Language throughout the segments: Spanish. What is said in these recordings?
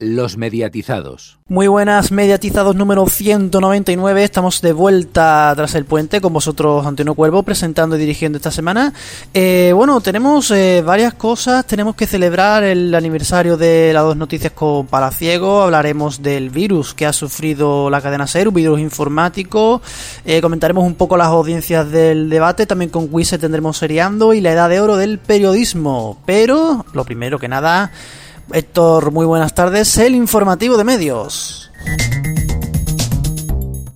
Los mediatizados. Muy buenas, mediatizados número 199. Estamos de vuelta tras el puente con vosotros, Antonio Cuervo, presentando y dirigiendo esta semana. Eh, bueno, tenemos eh, varias cosas. Tenemos que celebrar el aniversario de las dos noticias con Palaciego. Hablaremos del virus que ha sufrido la cadena SER, un virus informático. Eh, comentaremos un poco las audiencias del debate. También con Wise tendremos seriando y la edad de oro del periodismo. Pero, lo primero que nada Héctor, muy buenas tardes. El informativo de medios.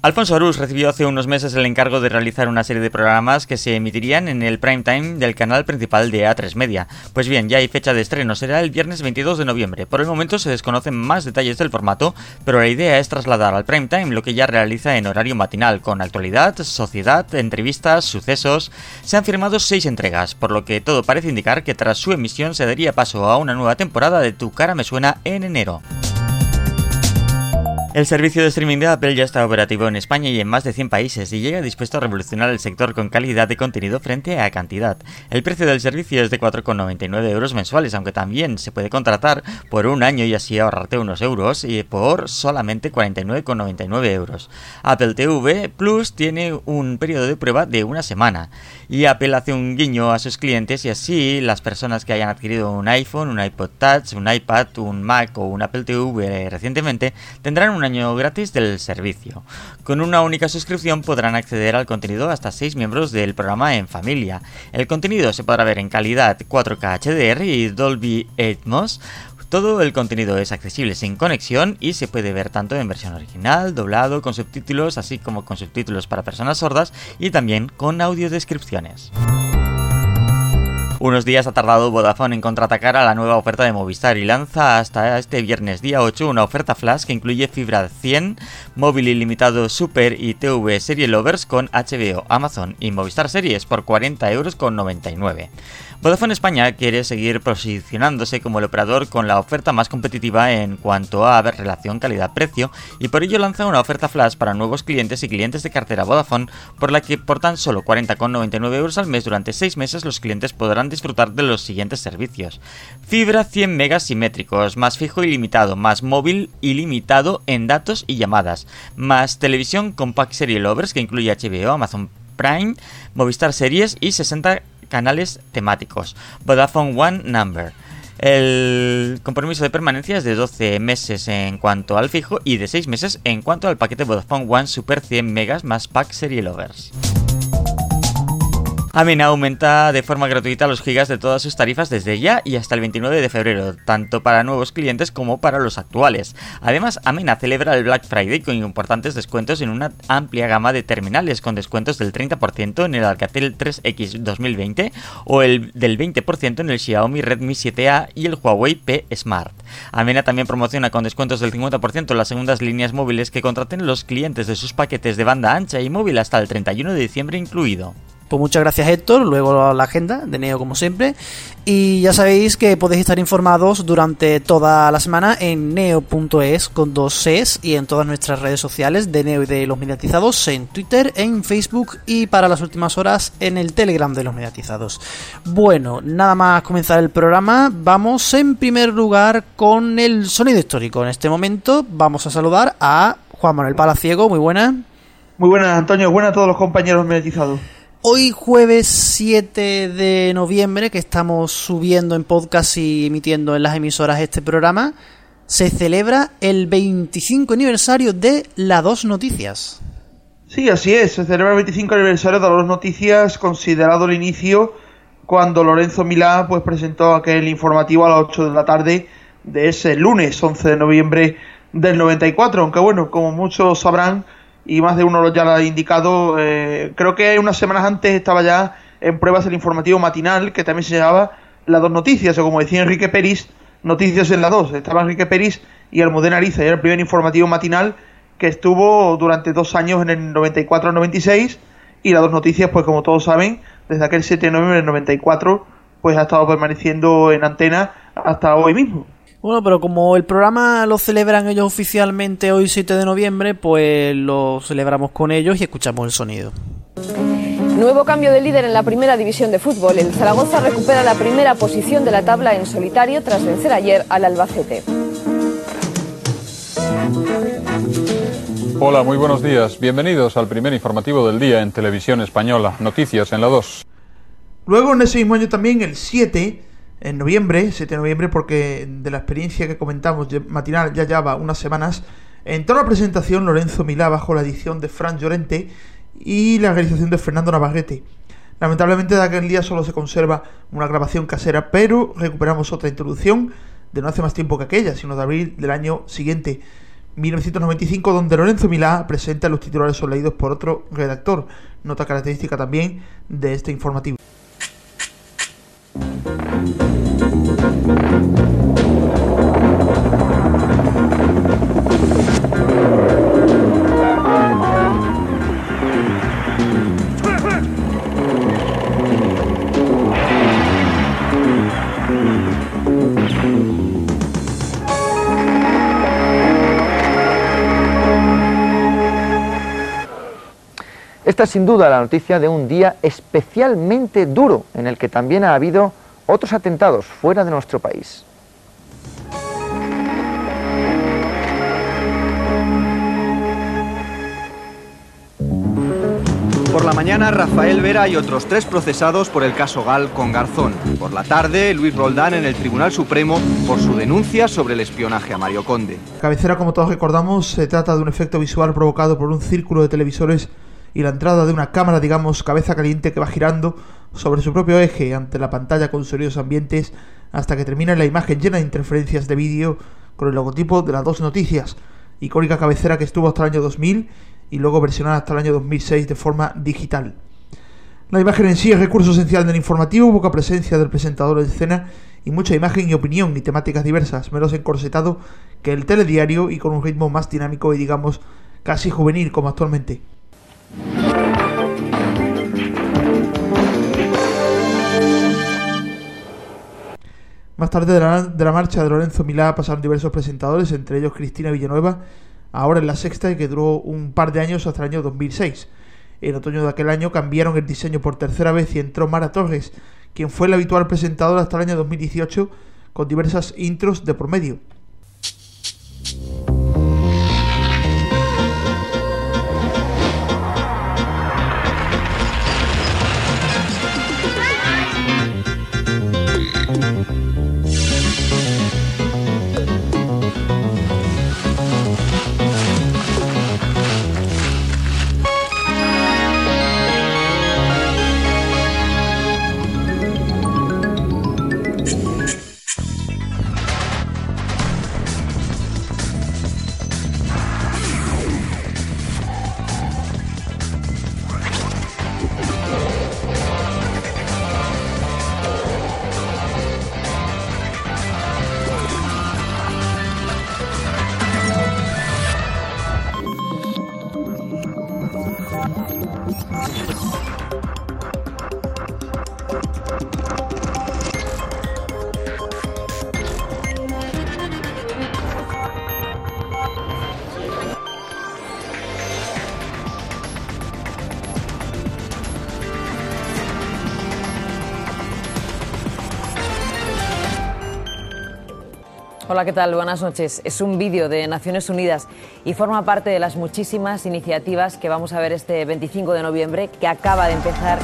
Alfonso Arús recibió hace unos meses el encargo de realizar una serie de programas que se emitirían en el prime time del canal principal de A3 Media. Pues bien, ya hay fecha de estreno, será el viernes 22 de noviembre. Por el momento se desconocen más detalles del formato, pero la idea es trasladar al prime time lo que ya realiza en horario matinal, con actualidad, sociedad, entrevistas, sucesos. Se han firmado seis entregas, por lo que todo parece indicar que tras su emisión se daría paso a una nueva temporada de Tu cara me suena en enero. El servicio de streaming de Apple ya está operativo en España y en más de 100 países y llega dispuesto a revolucionar el sector con calidad de contenido frente a cantidad. El precio del servicio es de 4,99 euros mensuales, aunque también se puede contratar por un año y así ahorrarte unos euros y por solamente 49,99 euros. Apple TV Plus tiene un periodo de prueba de una semana y Apple hace un guiño a sus clientes y así las personas que hayan adquirido un iPhone, un iPod Touch, un iPad, un Mac o un Apple TV recientemente tendrán un año gratis del servicio. Con una única suscripción podrán acceder al contenido hasta 6 miembros del programa en familia. El contenido se podrá ver en calidad 4K HDR y Dolby Atmos. Todo el contenido es accesible sin conexión y se puede ver tanto en versión original, doblado, con subtítulos, así como con subtítulos para personas sordas y también con audiodescripciones. Unos días ha tardado Vodafone en contraatacar a la nueva oferta de Movistar y lanza hasta este viernes día 8 una oferta flash que incluye fibra 100, móvil ilimitado Super y TV Serie Lovers con HBO, Amazon y Movistar Series por 40 euros con 99. Vodafone España quiere seguir posicionándose como el operador con la oferta más competitiva en cuanto a relación calidad-precio y por ello lanza una oferta flash para nuevos clientes y clientes de cartera Vodafone por la que por tan solo 40,99 euros al mes durante 6 meses los clientes podrán disfrutar de los siguientes servicios. Fibra 100 megas simétricos, más fijo ilimitado, más móvil ilimitado en datos y llamadas, más televisión Compact Serie Lovers que incluye HBO, Amazon Prime, Movistar Series y 60 canales temáticos. Vodafone One Number. El compromiso de permanencia es de 12 meses en cuanto al fijo y de 6 meses en cuanto al paquete Vodafone One Super 100 megas más pack Serie Lovers. Amena aumenta de forma gratuita los gigas de todas sus tarifas desde ya y hasta el 29 de febrero, tanto para nuevos clientes como para los actuales. Además, Amena celebra el Black Friday con importantes descuentos en una amplia gama de terminales, con descuentos del 30% en el Alcatel 3X 2020 o el del 20% en el Xiaomi Redmi 7A y el Huawei P Smart. Amena también promociona con descuentos del 50% las segundas líneas móviles que contraten los clientes de sus paquetes de banda ancha y móvil hasta el 31 de diciembre incluido. Pues muchas gracias Héctor, luego la agenda de Neo como siempre. Y ya sabéis que podéis estar informados durante toda la semana en neo.es con dos Cs y en todas nuestras redes sociales de Neo y de los mediatizados, en Twitter, en Facebook y para las últimas horas en el Telegram de los mediatizados. Bueno, nada más comenzar el programa, vamos en primer lugar con el sonido histórico. En este momento vamos a saludar a Juan Manuel Palaciego, muy buenas. Muy buenas Antonio, buenas a todos los compañeros mediatizados. Hoy jueves 7 de noviembre, que estamos subiendo en podcast y emitiendo en las emisoras este programa, se celebra el 25 aniversario de La Dos Noticias. Sí, así es, se celebra el 25 aniversario de La Dos Noticias, considerado el inicio cuando Lorenzo Milá pues, presentó aquel informativo a las 8 de la tarde de ese lunes 11 de noviembre del 94, aunque bueno, como muchos sabrán, y más de uno ya lo ha indicado. Eh, creo que unas semanas antes estaba ya en pruebas el informativo matinal, que también se llamaba Las Dos Noticias, o como decía Enrique Peris, Noticias en la Dos. Estaba Enrique Peris y Almudena Ariza, era el primer informativo matinal que estuvo durante dos años en el 94-96 y las dos noticias, pues como todos saben, desde aquel 7 de noviembre del 94, pues ha estado permaneciendo en antena hasta hoy mismo. Bueno, pero como el programa lo celebran ellos oficialmente hoy 7 de noviembre, pues lo celebramos con ellos y escuchamos el sonido. Nuevo cambio de líder en la primera división de fútbol. El Zaragoza recupera la primera posición de la tabla en solitario tras vencer ayer al Albacete. Hola, muy buenos días. Bienvenidos al primer informativo del día en Televisión Española. Noticias en la 2. Luego en ese mismo año también, el 7, en noviembre, 7 de noviembre, porque de la experiencia que comentamos matinal ya lleva unas semanas, entró la presentación Lorenzo Milá bajo la edición de Fran Llorente y la realización de Fernando Navarrete. Lamentablemente de aquel día solo se conserva una grabación casera, pero recuperamos otra introducción de no hace más tiempo que aquella, sino de abril del año siguiente, 1995, donde Lorenzo Milá presenta los titulares son leídos por otro redactor, nota característica también de este informativo. Thank you. Esta es sin duda la noticia de un día especialmente duro en el que también ha habido otros atentados fuera de nuestro país. Por la mañana, Rafael Vera y otros tres procesados por el caso Gal con Garzón. Por la tarde, Luis Roldán en el Tribunal Supremo por su denuncia sobre el espionaje a Mario Conde. Cabecera, como todos recordamos, se trata de un efecto visual provocado por un círculo de televisores y la entrada de una cámara, digamos, cabeza caliente que va girando sobre su propio eje ante la pantalla con sonidos ambientes hasta que termina la imagen llena de interferencias de vídeo con el logotipo de las dos noticias, icónica cabecera que estuvo hasta el año 2000 y luego versionada hasta el año 2006 de forma digital. La imagen en sí es recurso esencial del informativo, poca presencia del presentador en escena y mucha imagen y opinión y temáticas diversas, menos encorsetado que el telediario y con un ritmo más dinámico y digamos casi juvenil como actualmente. Más tarde de la, la, marcha de Lorenzo Milá pasaron diversos presentadores, entre ellos Cristina Villanueva, ahora en la sexta y que duró un par de años hasta el año 2006. En otoño de aquel año cambiaron el diseño por tercera vez y entró Mara Torres, quien fue el habitual presentador hasta el año 2018 con diversas intros de por ¿qué tal? Buenas noches. Es un vídeo de Naciones Unidas y forma parte de las muchísimas iniciativas que vamos a ver este 25 de noviembre que acaba de empezar.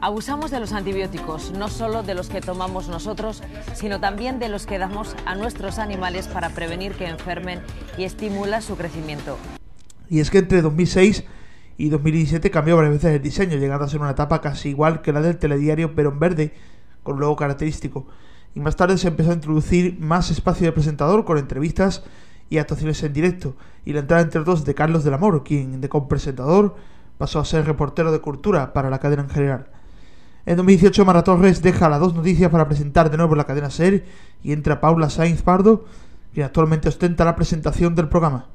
Abusamos de los antibióticos, no solo de los que tomamos nosotros, sino también de los que damos a nuestros animales para prevenir que enfermen y estimula su crecimiento. Y es que entre 2006 y 2017 cambió varias veces el diseño, llegando a ser una etapa casi igual que la del telediario, pero en verde, con un logo característico. Y más tarde se empezó a introducir más espacio de presentador con entrevistas y actuaciones en directo, y la entrada entre dos de Carlos del Amor, quien de presentador pasó a ser reportero de cultura para la cadena en general. En 2018 Mara Torres deja las dos noticias para presentar de nuevo la cadena SER y entra Paula Sainz Pardo, quien actualmente ostenta la presentación del programa.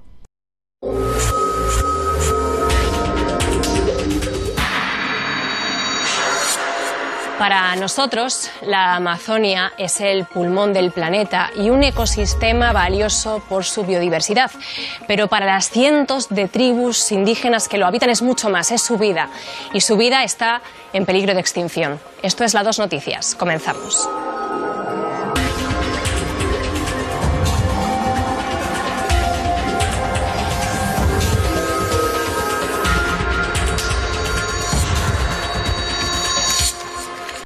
Para nosotros, la Amazonia es el pulmón del planeta y un ecosistema valioso por su biodiversidad. Pero para las cientos de tribus indígenas que lo habitan es mucho más, es su vida. Y su vida está en peligro de extinción. Esto es la Dos Noticias. Comenzamos.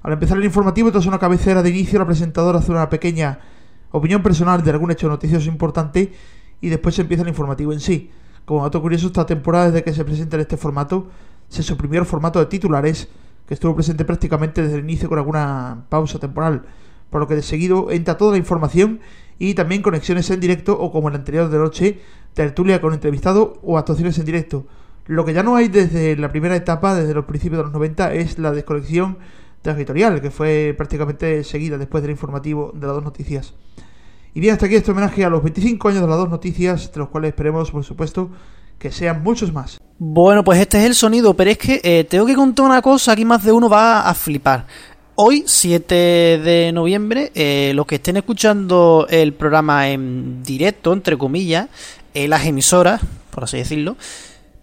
Al empezar el informativo, tras una cabecera de inicio, la presentadora hace una pequeña opinión personal de algún hecho noticioso importante y después empieza el informativo en sí. Como dato curioso, esta temporada, desde que se presenta en este formato, se suprimió el formato de titulares, que estuvo presente prácticamente desde el inicio con alguna pausa temporal, por lo que de seguido entra toda la información y también conexiones en directo o como el anterior de noche, tertulia con entrevistado o actuaciones en directo. Lo que ya no hay desde la primera etapa, desde los principios de los 90, es la desconexión territorial, que fue prácticamente seguida después del informativo de las dos noticias. Y bien, hasta aquí este homenaje a los 25 años de las dos noticias, de los cuales esperemos, por supuesto, que sean muchos más. Bueno, pues este es el sonido, pero es que eh, tengo que contar una cosa, aquí más de uno va a flipar. Hoy, 7 de noviembre, eh, los que estén escuchando el programa en directo, entre comillas, eh, las emisoras, por así decirlo,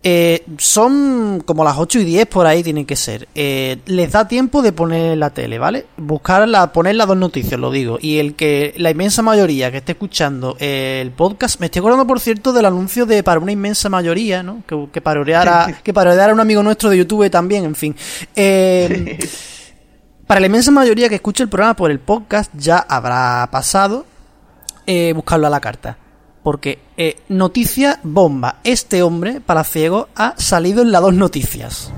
eh, son como las 8 y 10 por ahí tienen que ser. Eh, les da tiempo de poner la tele, ¿vale? Buscar la, poner las dos noticias, lo digo. Y el que la inmensa mayoría que esté escuchando el podcast, me estoy acordando por cierto del anuncio de para una inmensa mayoría, ¿no? Que, que paroreara, que paroreara a un amigo nuestro de YouTube también, en fin. Eh, para la inmensa mayoría que escuche el programa por el podcast ya habrá pasado eh, buscarlo a la carta. Porque eh, noticia bomba. Este hombre, palaciego, ha salido en las dos noticias.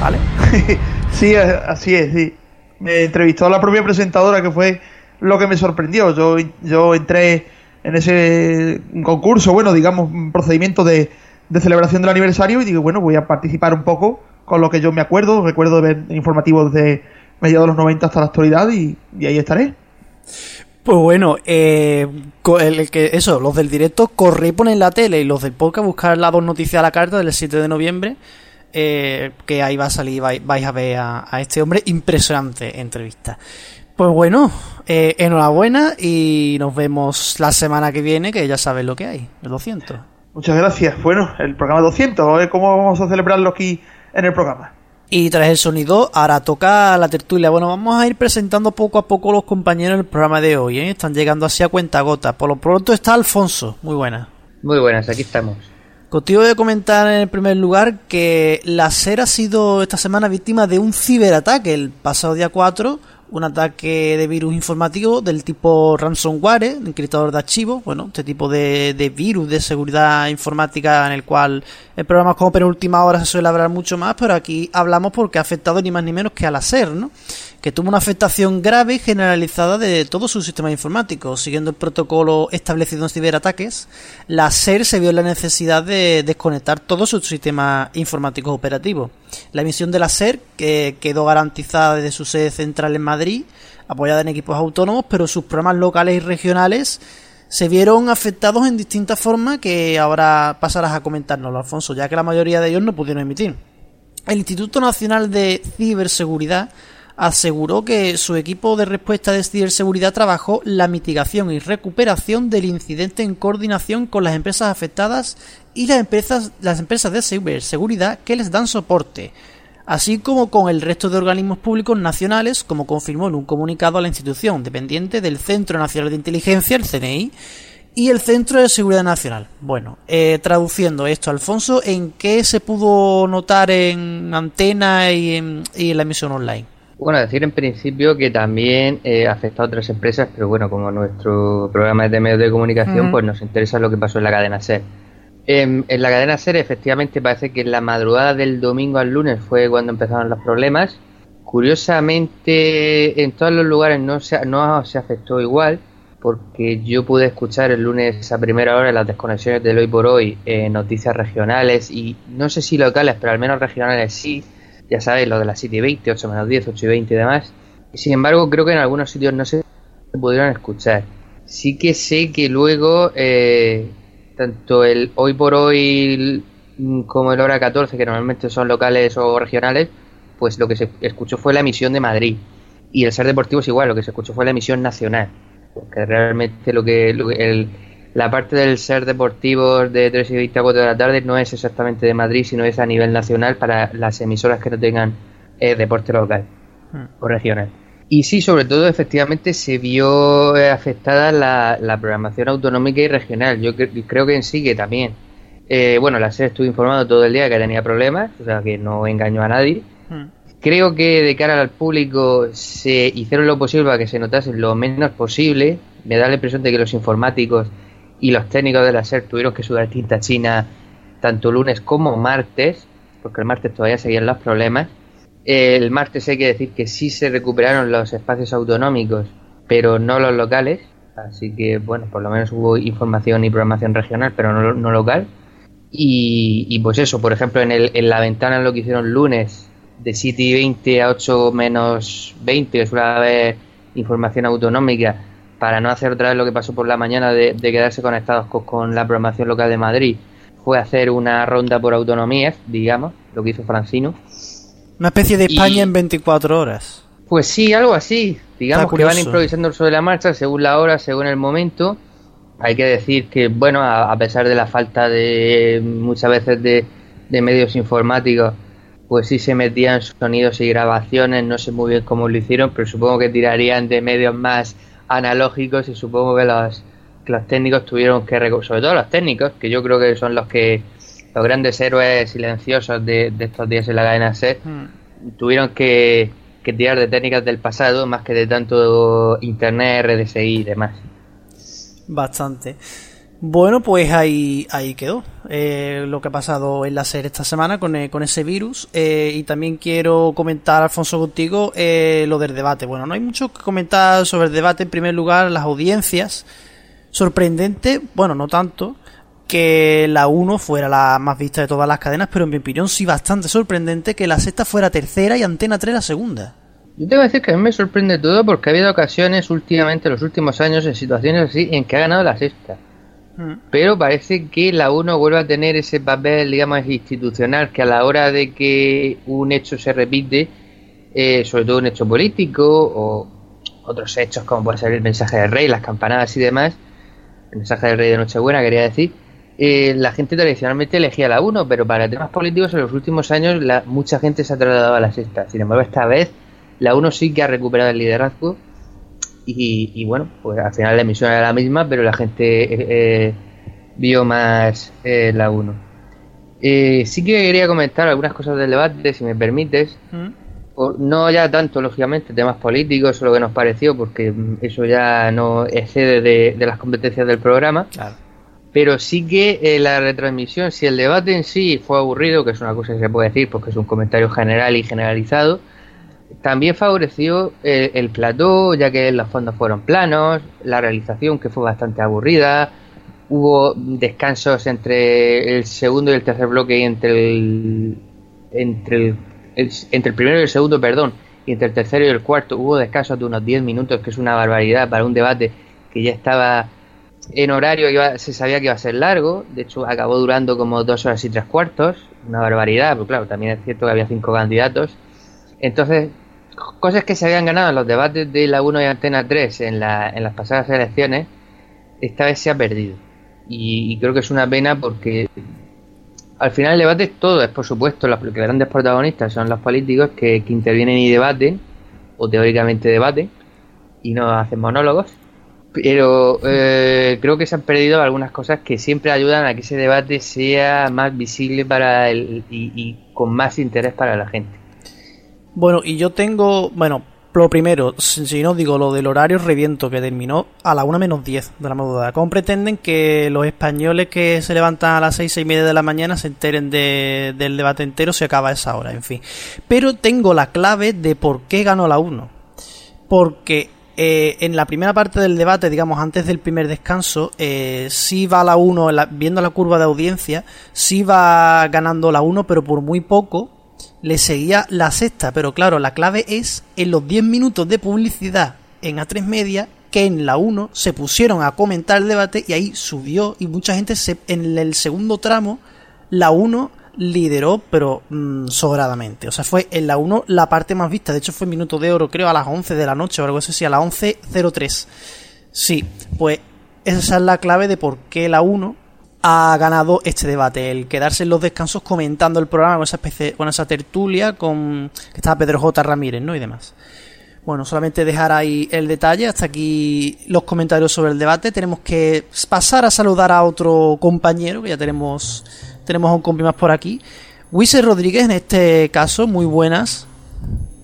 ¿Vale? sí, así es, sí. Me entrevistó a la propia presentadora que fue lo que me sorprendió. Yo, yo entré en ese concurso, bueno, digamos, procedimiento de, de celebración del aniversario y digo, bueno, voy a participar un poco con lo que yo me acuerdo. Recuerdo ver informativos de mediados de los 90 hasta la actualidad y ahí estaré. Pues bueno, eh, el, que eso, los del directo corre y ponen la tele y los del podcast buscar las dos noticias a la carta del 7 de noviembre. Eh, que ahí va a salir, vais, vais a ver a, a, este hombre impresionante entrevista. Pues bueno, eh, enhorabuena y nos vemos la semana que viene, que ya sabes lo que hay, el 200. Muchas gracias. Bueno, el programa 200, a ver cómo vamos a celebrarlo aquí en el programa. Y tras el sonido, ahora toca la tertulia. Bueno, vamos a ir presentando poco a poco los compañeros del programa de hoy. ¿eh? Están llegando así a cuenta gota. Por lo pronto está Alfonso. Muy buena. Muy buenas, aquí estamos. Contigo voy a comentar en el primer lugar que la SER ha sido esta semana víctima de un ciberataque el pasado día 4 un ataque de virus informativo del tipo ransomware, encriptador de archivos, bueno, este tipo de, de, virus de seguridad informática en el cual el programa como penúltima hora se suele hablar mucho más, pero aquí hablamos porque ha afectado ni más ni menos que a la SER, ¿no? Que tuvo una afectación grave y generalizada de todo su sistema informático. Siguiendo el protocolo establecido en ciberataques, la SER se vio en la necesidad de desconectar todo su sistema informático operativo. La emisión de la SER que quedó garantizada desde su sede central en Madrid, apoyada en equipos autónomos, pero sus programas locales y regionales se vieron afectados en distintas formas que ahora pasarás a comentárnoslo, Alfonso, ya que la mayoría de ellos no pudieron emitir. El Instituto Nacional de Ciberseguridad aseguró que su equipo de respuesta de ciberseguridad trabajó la mitigación y recuperación del incidente en coordinación con las empresas afectadas y las empresas, las empresas de ciberseguridad que les dan soporte, así como con el resto de organismos públicos nacionales, como confirmó en un comunicado a la institución dependiente del Centro Nacional de Inteligencia, el CNI, y el Centro de Seguridad Nacional. Bueno, eh, traduciendo esto, Alfonso, ¿en qué se pudo notar en antena y en, y en la emisión online? Bueno, decir en principio que también eh, afecta a otras empresas, pero bueno, como nuestro programa es de medios de comunicación, uh -huh. pues nos interesa lo que pasó en la cadena SER. En, en, la cadena SER, efectivamente, parece que en la madrugada del domingo al lunes fue cuando empezaron los problemas. Curiosamente, en todos los lugares no se, no se afectó igual, porque yo pude escuchar el lunes a primera hora las desconexiones del hoy por hoy, eh, noticias regionales y no sé si locales, pero al menos regionales sí ya sabéis, lo de las 7 y 20, 8 menos 10, 8 y 20 y demás. Sin embargo, creo que en algunos sitios no se pudieron escuchar. Sí que sé que luego, eh, tanto el hoy por hoy como el hora 14, que normalmente son locales o regionales, pues lo que se escuchó fue la emisión de Madrid. Y el Ser Deportivo es igual, lo que se escuchó fue la emisión nacional. Porque realmente lo que, el, la parte del Ser Deportivo de 3 y 20 a 4 de la tarde no es exactamente de Madrid, sino es a nivel nacional para las emisoras que no tengan eh, deporte local hmm. o regional. Y sí, sobre todo, efectivamente, se vio eh, afectada la, la programación autonómica y regional. Yo creo que en sí que también. Eh, bueno, la SER estuvo informando todo el día que tenía problemas, o sea que no engañó a nadie. Hmm. Creo que de cara al público se hicieron lo posible para que se notase lo menos posible. Me da la impresión de que los informáticos y los técnicos de la SER tuvieron que sudar tinta china tanto lunes como martes, porque el martes todavía seguían los problemas. El martes hay que decir que sí se recuperaron los espacios autonómicos, pero no los locales. Así que, bueno, por lo menos hubo información y programación regional, pero no, local. Y, pues eso, por ejemplo, en, el, en la ventana lo que hicieron lunes de 7 y 20 a 8 menos 20, que suele haber información autonómica, para no hacer otra vez lo que pasó por la mañana de, quedarse conectados con, con, la programación local de Madrid, fue hacer una ronda por autonomías, digamos, lo que hizo Francino una especie de España en 24 horas. Pues sí, algo así. Digamos que van improvisando sobre la marcha según la hora, según el momento. Hay que decir que, bueno, a, pesar de la falta de muchas veces de, medios informáticos, pues sí se metían sonidos y grabaciones. No sé muy bien cómo lo hicieron, pero supongo que tirarían de medios más analógicos y supongo que los, los técnicos tuvieron que, sobre todo los técnicos, que yo creo que son los que los grandes héroes silenciosos de, estos días en la cadena C hmm. tuvieron que, tirar de técnicas del pasado más que de tanto internet, RDSI y demás. Bastante. Bueno, pues ahí, ahí quedó eh, lo que ha pasado en la serie esta semana con, eh, con ese virus. Eh, y también quiero comentar, Alfonso, contigo lo del debate. Bueno, no hay mucho que comentar sobre el debate. En primer lugar, las audiencias. Sorprendente, bueno, no tanto, que la 1 fuera la más vista de todas las cadenas, pero en mi opinión sí bastante sorprendente que la sexta fuera tercera y Antena 3 la segunda. Yo tengo que decir que a mí me sorprende todo porque ha habido ocasiones últimamente, los últimos años, en situaciones así, en que ha ganado la sexta. Pero parece que la 1 vuelve a tener ese papel, digamos, institucional, que a la hora de que un hecho se repite, eh, sobre todo un hecho político o otros hechos como puede ser el mensaje del rey, las campanadas y demás, el mensaje del rey de Nochebuena, quería decir, eh, la gente tradicionalmente elegía la 1, pero para temas políticos en los últimos años la, mucha gente se ha trasladado a la sexta. Sin embargo, esta vez la 1 sí que ha recuperado el liderazgo y, bueno, pues al final la emisión era la misma, pero la gente eh, eh, vio más la 1. sí que quería comentar algunas cosas del debate, si me permites. ¿Mm? no ya tanto, lógicamente, temas políticos o lo que nos pareció, porque eso ya no excede de, de las competencias del programa. Claro pero sí que eh, la retransmisión, si el debate en sí fue aburrido, que es una cosa que se puede decir porque es un comentario general y generalizado, también favoreció eh, el plató, ya que los fondos fueron planos, la realización que fue bastante aburrida, hubo descansos entre el segundo y el tercer bloque y entre el, entre el, entre el primero y el segundo, perdón, y entre el tercero y el cuarto. Hubo descansos de unos 10 minutos, que es una barbaridad para un debate que ya estaba en horario se sabía que iba a ser largo, de hecho acabó durando como dos horas y tres cuartos, una barbaridad, pero claro, también es cierto que había cinco candidatos. Entonces, cosas que se habían ganado en los debates de la 1 y Antena 3 en, la, en las pasadas elecciones, esta vez se ha perdido. Y, creo que es una pena porque al final el debate es todo, es por supuesto, los, grandes protagonistas son los políticos que, que intervienen y debaten, o teóricamente debaten, y no hacen monólogos pero eh, creo que se han perdido algunas cosas que siempre ayudan a que ese debate sea más visible para el, y, con más interés para la gente. Bueno, y yo tengo, bueno, lo primero, si no digo lo del horario reviento que terminó a la 1 menos 10 de la madrugada. ¿Cómo pretenden que los españoles que se levantan a las 6, y media de la mañana se enteren del debate entero si acaba a esa hora? En fin. Pero tengo la clave de por qué ganó la 1. Porque eh, en la primera parte del debate, digamos, antes del primer descanso, eh, sí va la 1, viendo la curva de audiencia, sí va ganando la 1, pero por muy poco le seguía la sexta. Pero claro, la clave es en los 10 minutos de publicidad en A3 Media que en la 1 se pusieron a comentar el debate y ahí subió y mucha gente se, en el segundo tramo, la 1 lideró, pero mm, sobradamente. O sea, fue en la 1 la parte más vista. De hecho, fue minuto de oro, creo, a las 11 de la noche o algo así, a las 11.03. Sí, pues esa es la clave de por qué la 1 ha ganado este debate, el quedarse en los descansos comentando el programa con esa especie, con esa tertulia con que estaba Pedro J. Ramírez, ¿no? y demás. Bueno, solamente dejar ahí el detalle, hasta aquí los comentarios sobre el debate. Tenemos que pasar a saludar a otro compañero, que ya tenemos, tenemos a un compi más por aquí. Wiese Rodríguez, en este caso, muy buenas.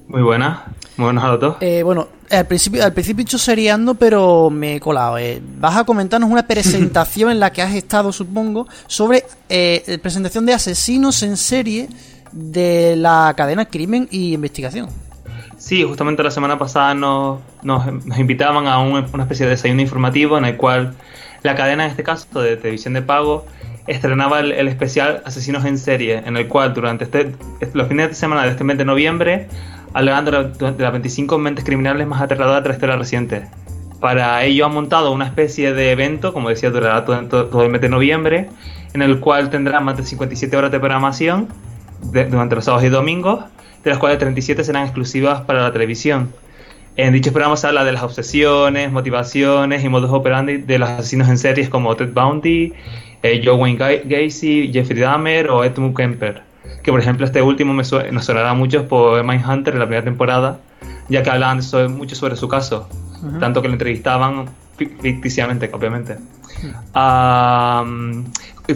Muy buenas, muy buenas a. Eh, bueno, al principio, al principio he hecho seriando, pero me he colado. Eh. Vas a comentarnos una presentación en la que has estado, supongo, sobre eh, presentación de asesinos en serie de la cadena Crimen y Investigación. Sí, justamente la semana pasada nos, nos, invitaban a una especie de desayuno informativo en el cual la cadena, en este caso de televisión de pago, estrenaba el, especial Asesinos en Serie, en el cual durante este, los fines de semana de este mes de noviembre, alegando de las 25 mentes criminales más aterradoras de la historia reciente. Para ello han montado una especie de evento, como decía, durará todo, todo el mes de noviembre, en el cual tendrá más de 57 horas de programación durante los sábados y domingos de las cuales 37 serán exclusivas para la televisión. En dichos programas se habla de las obsesiones, motivaciones y modos operandi de los asesinos en series como Ted Bundy, eh, Joe Wayne Gacy, Jeffrey Dahmer o Edmund Kemper. Que por ejemplo este último me nos sonará mucho por Mindhunter en la primera temporada, ya que hablaban mucho sobre su caso, tanto que lo entrevistaban ficticiamente, obviamente.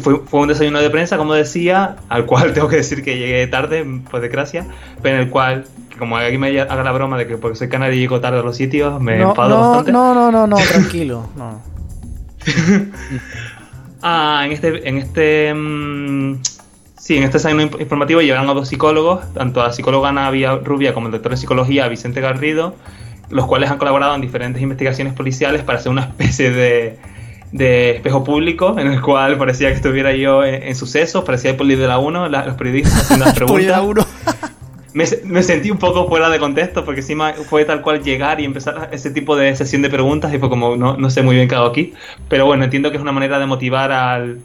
fue, fue, un desayuno de prensa, como decía, al cual tengo que decir que llegué tarde, por desgracia, pero en el cual, como aquí me haga la broma de que porque soy canario y llego tarde a los sitios, me no, enfado no, bastante. No, no, no, no, tranquilo. no. ah, en este. En este mm, Sí, en este desayuno informativo llegaron a dos psicólogos, tanto a la psicóloga Ana Rubia como el doctor de psicología Vicente Garrido, los cuales han colaborado en diferentes investigaciones policiales para hacer una especie de, de espejo público en el cual parecía que estuviera yo en, sucesos, parecía el poli de la 1, los periodistas haciendo las preguntas. me, me, sentí un poco fuera de contexto porque encima fue tal cual llegar y empezar ese tipo de sesión de preguntas y fue como, no, no sé muy bien qué hago aquí. Pero bueno, entiendo que es una manera de motivar al,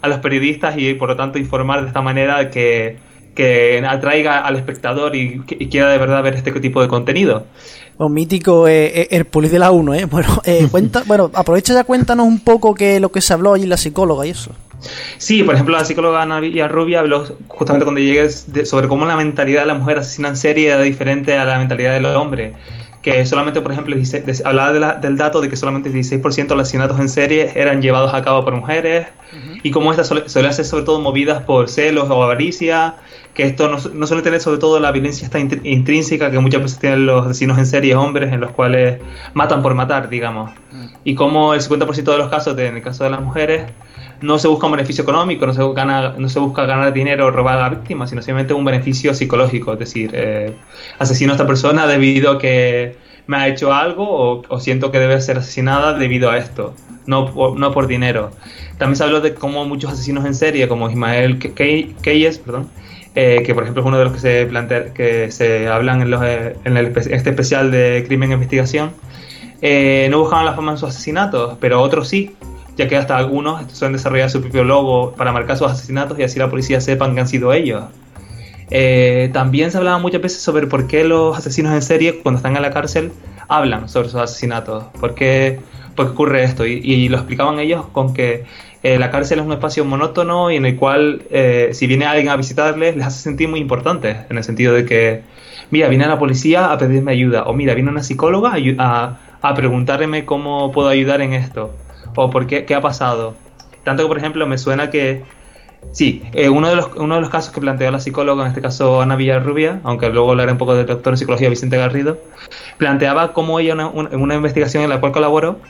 a los periodistas y por lo tanto informar de esta manera que, que atraiga al espectador y, y quiera de verdad ver este tipo de contenido. Un mítico eh, eh polis de la 1, ¿eh? Bueno, eh, cuenta, bueno, aprovecha ya, cuéntanos un poco que lo que se habló allí la psicóloga y eso. Sí, por ejemplo, la psicóloga Ana Rubia habló justamente cuando llegues sobre cómo la mentalidad de la mujer asesina en serie era diferente a la mentalidad del hombre. Que solamente, por ejemplo, hablaba del dato de que solamente el 16% de los asesinatos en serie eran llevados a cabo por mujeres y cómo estas suelen ser sobre todo movidas por celos o avaricia que esto no, no, suele tener sobre todo la violencia esta intrínseca que muchas veces tienen los asesinos en serie hombres en los cuales matan por matar, digamos. Y como el 50% de los casos, en el caso de las mujeres, no se busca un beneficio económico, no se, busca, no se busca ganar dinero o robar a la víctima, sino simplemente un beneficio psicológico, es decir, eh, asesino a esta persona debido a que me ha hecho algo o, siento que debe ser asesinada debido a esto, no por, no por dinero. También se habló de cómo muchos asesinos en serie, como Ismael Keyes, perdón, eh, que por ejemplo es uno de los que se plantea, que se hablan en, los, eh, en, este especial de crimen e investigación, eh, no buscaban la fama en sus asesinatos, pero otros sí, ya que hasta algunos suelen desarrollar su propio logo para marcar sus asesinatos y así la policía sepan que han sido ellos. también se hablaba muchas veces sobre por qué los asesinos en serie, cuando están en la cárcel, hablan sobre sus asesinatos, por qué, por qué ocurre esto, y, lo explicaban ellos con que eh, la cárcel es un espacio monótono y en el cual eh, si viene alguien a visitarles les hace sentir muy importantes, en el sentido de que, mira, viene la policía a pedirme ayuda, o mira, viene una psicóloga a preguntarme cómo puedo ayudar en esto, o por qué, qué ha pasado. Tanto que, por ejemplo, me suena que, sí, eh, uno, de los, uno de los casos que planteó la psicóloga, en este caso Ana Villarrubia, aunque luego hablaré un poco del doctor en psicología Vicente Garrido, planteaba cómo ella en una investigación en la cual colaboró,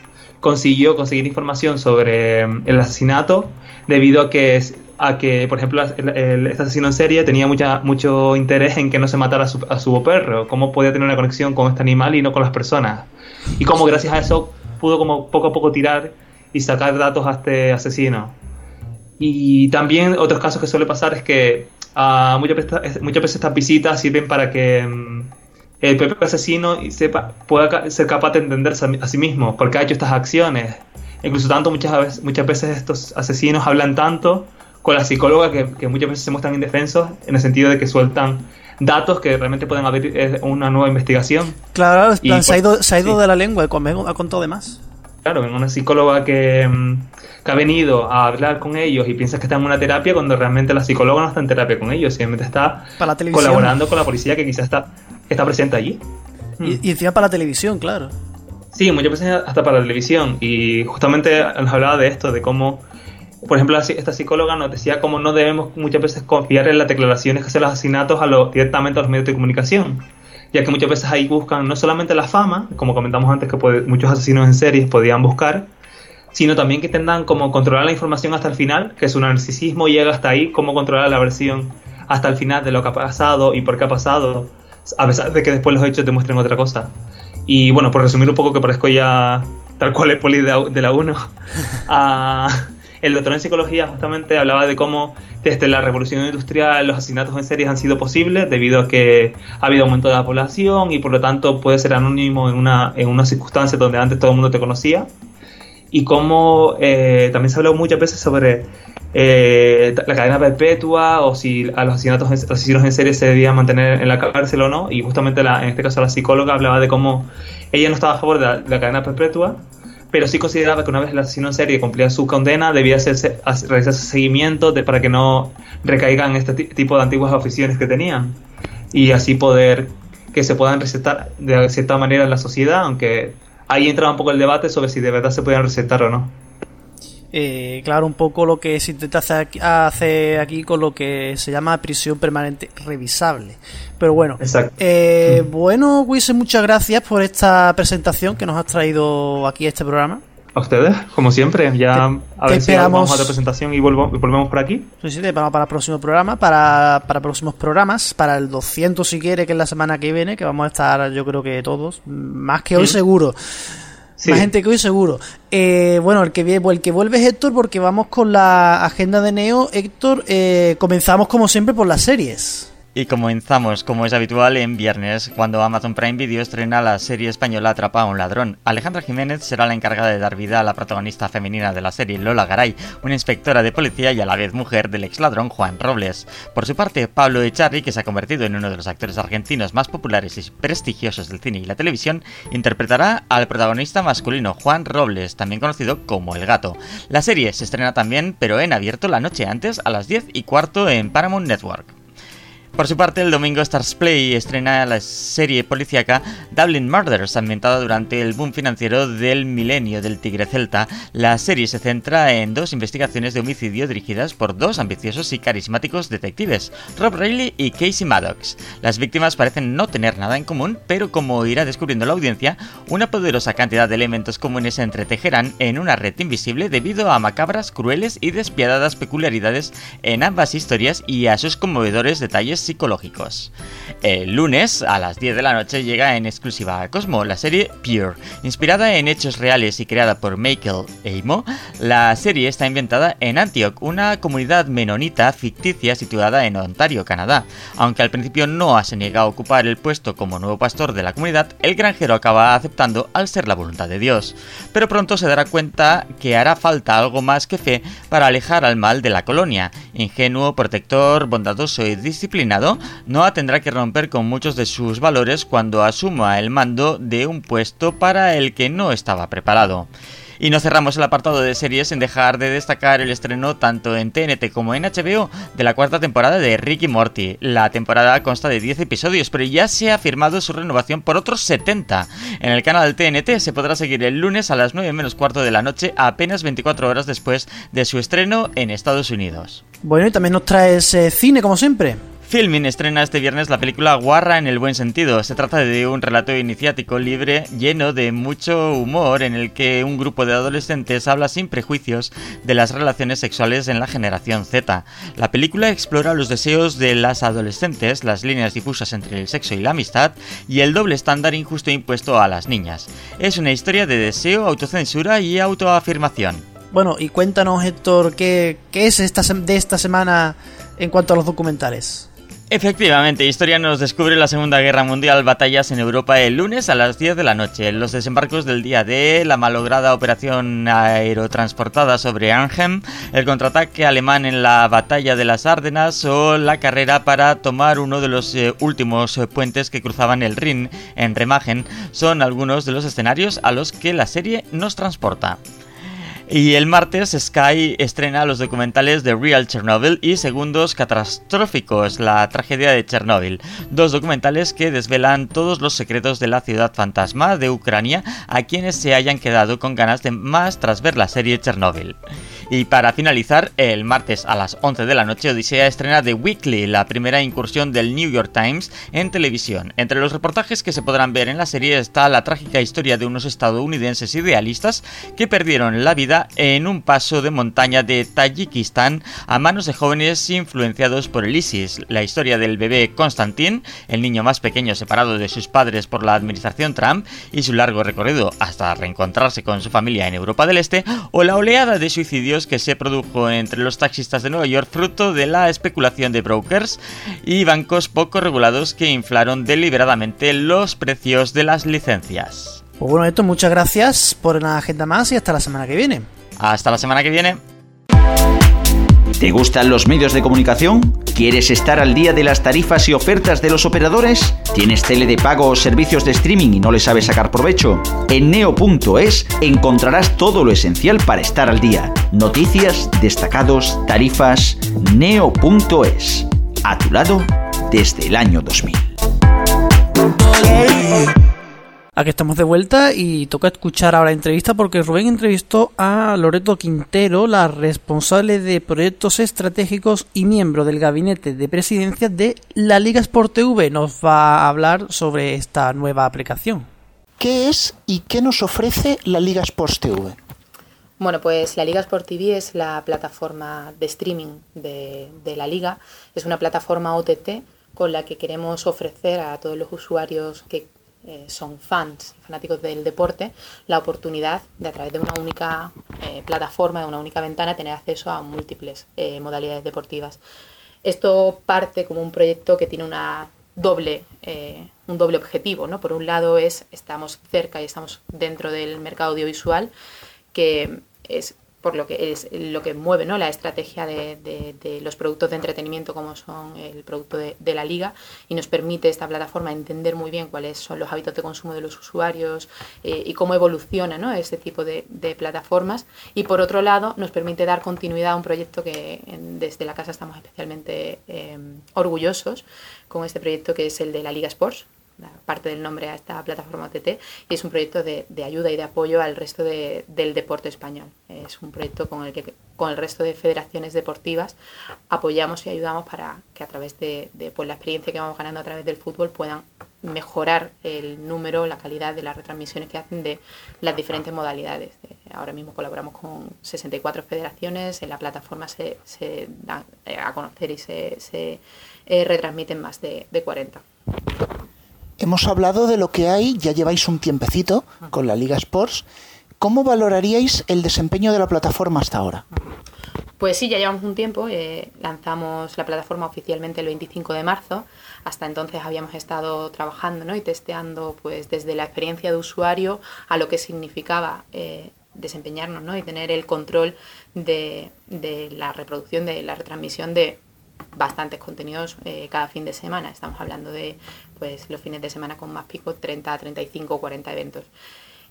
consiguió conseguir información sobre em, el asesinato debido a que, a que por ejemplo, el, este asesino en serie tenía mucha, mucho interés en que no se matara a su, a su perro, cómo podía tener una conexión con este animal y no con las personas. Y cómo gracias a eso pudo como poco a poco tirar y sacar datos a este asesino. Y también otros casos que suele pasar es que uh, muchas, veces, muchas veces estas visitas sirven para que... Em, el propio asesino sepa, pueda ser capaz de entenderse a, sí mismo, porque ha hecho estas acciones. Incluso tanto muchas veces, muchas veces estos asesinos hablan tanto con la psicóloga que, que muchas veces se muestran indefensos en el sentido de que sueltan datos que realmente pueden abrir eh, una nueva investigación. Claro, Y, plan, se ha pues, ido, se ha ido sí. de la lengua con, ha contado de más. Claro, en una psicóloga que, mm, que ha venido a hablar con ellos y piensa que está en una terapia cuando realmente la psicóloga no está en terapia con ellos, simplemente está Para la televisión. colaborando con la policía que quizás está, está presente allí. Y, y encima para la televisión, claro. Sí, muchas veces hasta para la televisión. Y justamente nos hablaba de esto, de cómo, por ejemplo, esta psicóloga nos decía cómo no debemos muchas veces confiar en las declaraciones que hacen los asesinatos a los, directamente a los medios de comunicación. Ya que muchas veces ahí buscan no solamente la fama, como comentamos antes que muchos asesinos en series podían buscar, sino también que tengan como controlar la información hasta el final, que su narcisismo llega hasta ahí, cómo controlar la versión hasta el final de lo que ha pasado y por qué ha pasado, a pesar de que después los hechos demuestren otra cosa. Y bueno, por resumir un poco que parezco ya tal cual el poli de la- de la 1, ah, el doctor en psicología justamente hablaba de cómo desde la revolución industrial los asesinatos en series han sido posibles debido a que ha habido aumento de la población y por lo tanto puede ser anónimo en una, en una circunstancia donde antes todo el mundo te conocía. Y cómo eh, también se ha hablado muchas veces sobre eh, la cadena perpetua o si a los asesinatos, los asesinos en serie se debían mantener en la cárcel o no. Y justamente la- en este caso la psicóloga hablaba de cómo ella no estaba a favor de la cadena perpetua, pero sí consideraba que una vez el asesino en serie cumplía su condena, debía hacerse, hacer- realizarse seguimiento de- para que no recaigan este ti- tipo de antiguas aficiones que tenían. Y así poder que se puedan recetar de cierta manera en la sociedad, aunque ahí entra un poco el debate sobre si de verdad se podían recetar o no. Eh, claro, un poco lo que se intenta hacer aquí, hacer aquí con lo que se llama prisión permanente revisable. Pero bueno, eh, bueno, Wisse, muchas gracias por esta presentación que nos has traído aquí a este programa. A ustedes, como siempre, ya a te ver si vamos a otra presentación y y volvemos por aquí. Sí, sí, te esperamos para el próximo programa, para, para próximos programas, para el 200 si quiere, que es la semana que viene, que vamos a estar yo creo que todos, más que hoy seguro. Sí. Más gente que hoy seguro. Eh, bueno, el que, el que vuelve es Héctor porque vamos con la agenda de Neo. Héctor, eh, comenzamos como siempre por las series. Y comenzamos, como es habitual, en viernes, cuando Amazon Prime Video estrena la serie española Atrapa a un ladrón. Alejandra Jiménez será la encargada de dar vida a la protagonista femenina de la serie, Lola Garay, una inspectora de policía y a la vez mujer del ex ladrón Juan Robles. Por su parte, Pablo Echarri, que se ha convertido en uno de los actores argentinos más populares y prestigiosos del cine y la televisión, interpretará al protagonista masculino Juan Robles, también conocido como El Gato. La serie se estrena también, pero en abierto la noche antes, a las 10 y cuarto en Paramount Network. Por su parte, el domingo Stars Play estrena la serie policíaca Dublin Murders, ambientada durante el boom financiero del milenio del Tigre Celta. La serie se centra en dos investigaciones de homicidio dirigidas por dos ambiciosos y carismáticos detectives, Rob Reilly y Casey Maddox. Las víctimas parecen no tener nada en común, pero como irá descubriendo la audiencia, una poderosa cantidad de elementos comunes se entretejerán en una red invisible debido a macabras, crueles y despiadadas peculiaridades en ambas historias y a sus conmovedores detalles psicológicos. El lunes, a las 10 de la noche, llega en exclusiva a Cosmo la serie Pure. Inspirada en hechos reales y creada por Michael Eimo, la serie está inventada en Antioch, una comunidad menonita ficticia situada en Ontario, Canadá. Aunque al principio Noah se niega a ocupar el puesto como nuevo pastor de la comunidad, el granjero acaba aceptando al ser la voluntad de Dios. Pero pronto se dará cuenta que hará falta algo más que fe para alejar al mal de la colonia. Ingenuo, protector, bondadoso y disciplinado, Noah tendrá que romper con muchos de sus valores cuando asuma el mando de un puesto para el que no estaba preparado. Y no cerramos el apartado de series sin dejar de destacar el estreno tanto en TNT como en HBO de la cuarta temporada de Ricky Morty. La temporada consta de 10 episodios, pero ya se ha firmado su renovación por otros 70. En el canal TNT se podrá seguir el lunes a las 9 menos cuarto de la noche, apenas 24 horas después de su estreno en Estados Unidos. Bueno, y también nos traes eh, cine, como siempre. Filmin estrena este viernes la película Guarra en el buen sentido. Se trata de un relato iniciático libre, lleno de mucho humor, en el que un grupo de adolescentes habla sin prejuicios de las relaciones sexuales en la generación Z. La película explora los deseos de las adolescentes, las líneas difusas entre el sexo y la amistad, y el doble estándar injusto impuesto a las niñas. Es una historia de deseo, autocensura y autoafirmación. Bueno, y cuéntanos, Héctor, ¿qué, es de esta semana en cuanto a los documentales? Efectivamente, Historia nos descubre la Segunda Guerra Mundial, batallas en Europa el lunes a las 10 de la noche. Los desembarcos del día D, la malograda operación aerotransportada sobre Arnhem, el contraataque alemán en la batalla de las Ardenas o la carrera para tomar uno de los eh, últimos puentes que cruzaban el Rin en Remagen son algunos de los escenarios a los que la serie nos transporta. Y el martes Sky estrena los documentales de Real Chernobyl y Segundos Catastróficos, la tragedia de Chernóbil. Dos documentales que desvelan todos los secretos de la ciudad fantasma de Ucrania a quienes se hayan quedado con ganas de más tras ver la serie Chernobyl. Y para finalizar, el martes a las 11 de la noche, Odisea estrena The Weekly, la primera incursión del New York Times en televisión. Entre los reportajes que se podrán ver en la serie está la trágica historia de unos estadounidenses idealistas que perdieron la vida en un paso de montaña de Tayikistán a manos de jóvenes influenciados por el ISIS. La historia del bebé Konstantin, el niño más pequeño separado de sus padres por la administración Trump y su largo recorrido hasta reencontrarse con su familia en Europa del Este, o la oleada de suicidios que se produjo entre los taxistas de Nueva York fruto de la especulación de brokers y bancos poco regulados que inflaron deliberadamente los precios de las licencias. Pues bueno, esto muchas gracias por una agenda más y hasta la semana que viene. Hasta la semana que viene. ¿Te gustan los medios de comunicación? ¿Quieres estar al día de las tarifas y ofertas de los operadores? ¿Tienes tele de pago o servicios de streaming y no le sabes sacar provecho? En neo.es encontrarás todo lo esencial para estar al día. Noticias, destacados, tarifas. Neo.es. A tu lado desde el año 2000. Aquí estamos de vuelta y toca escuchar ahora la entrevista porque Rubén entrevistó a Loreto Quintero, la responsable de proyectos estratégicos y miembro del gabinete de presidencia de la Liga Sport TV. Nos va a hablar sobre esta nueva aplicación. ¿Qué es y qué nos ofrece la Liga Sport TV? Bueno, pues la Liga Sport TV es la plataforma de streaming de, de la Liga. Es una plataforma OTT con la que queremos ofrecer a todos los usuarios que eh, son fans, fanáticos del deporte, la oportunidad de a través de una única eh, plataforma, de una única ventana, tener acceso a múltiples eh, modalidades deportivas. Esto parte como un proyecto que tiene una doble, un doble objetivo. ¿no? Por un lado es estamos cerca y estamos dentro del mercado audiovisual, que es por lo que es lo que mueve ¿no? la estrategia de, los productos de entretenimiento como son el producto de, la liga y nos permite esta plataforma entender muy bien cuáles son los hábitos de consumo de los usuarios eh, y cómo evoluciona ¿no? este tipo de, plataformas y por otro lado nos permite dar continuidad a un proyecto que desde la casa estamos especialmente eh, orgullosos con este proyecto que es el de la Liga Sports parte del nombre a esta plataforma OTT y es un proyecto de, ayuda y de apoyo al resto del deporte español. Es un proyecto con el que con el resto de federaciones deportivas apoyamos y ayudamos para que a través de, pues, la experiencia que vamos ganando a través del fútbol puedan mejorar el número, la calidad de las retransmisiones que hacen de las diferentes modalidades. Ahora mismo colaboramos con 64 federaciones, en la plataforma se, se dan eh, a conocer y se, se eh, retransmiten más de, de 40. Hemos hablado de lo que hay, ya lleváis un tiempecito con la Liga Sports. ¿Cómo valoraríais el desempeño de la plataforma hasta ahora? Pues sí, ya llevamos un tiempo. Eh, lanzamos la plataforma oficialmente el 25 de marzo. Hasta entonces habíamos estado trabajando ¿no? y testeando pues, desde la experiencia de usuario a lo que significaba eh, desempeñarnos ¿no? y tener el control de, la reproducción, de la retransmisión de bastantes contenidos eh, cada fin de semana. Estamos hablando de pues los fines de semana con más pico, 30, 35, 40 eventos.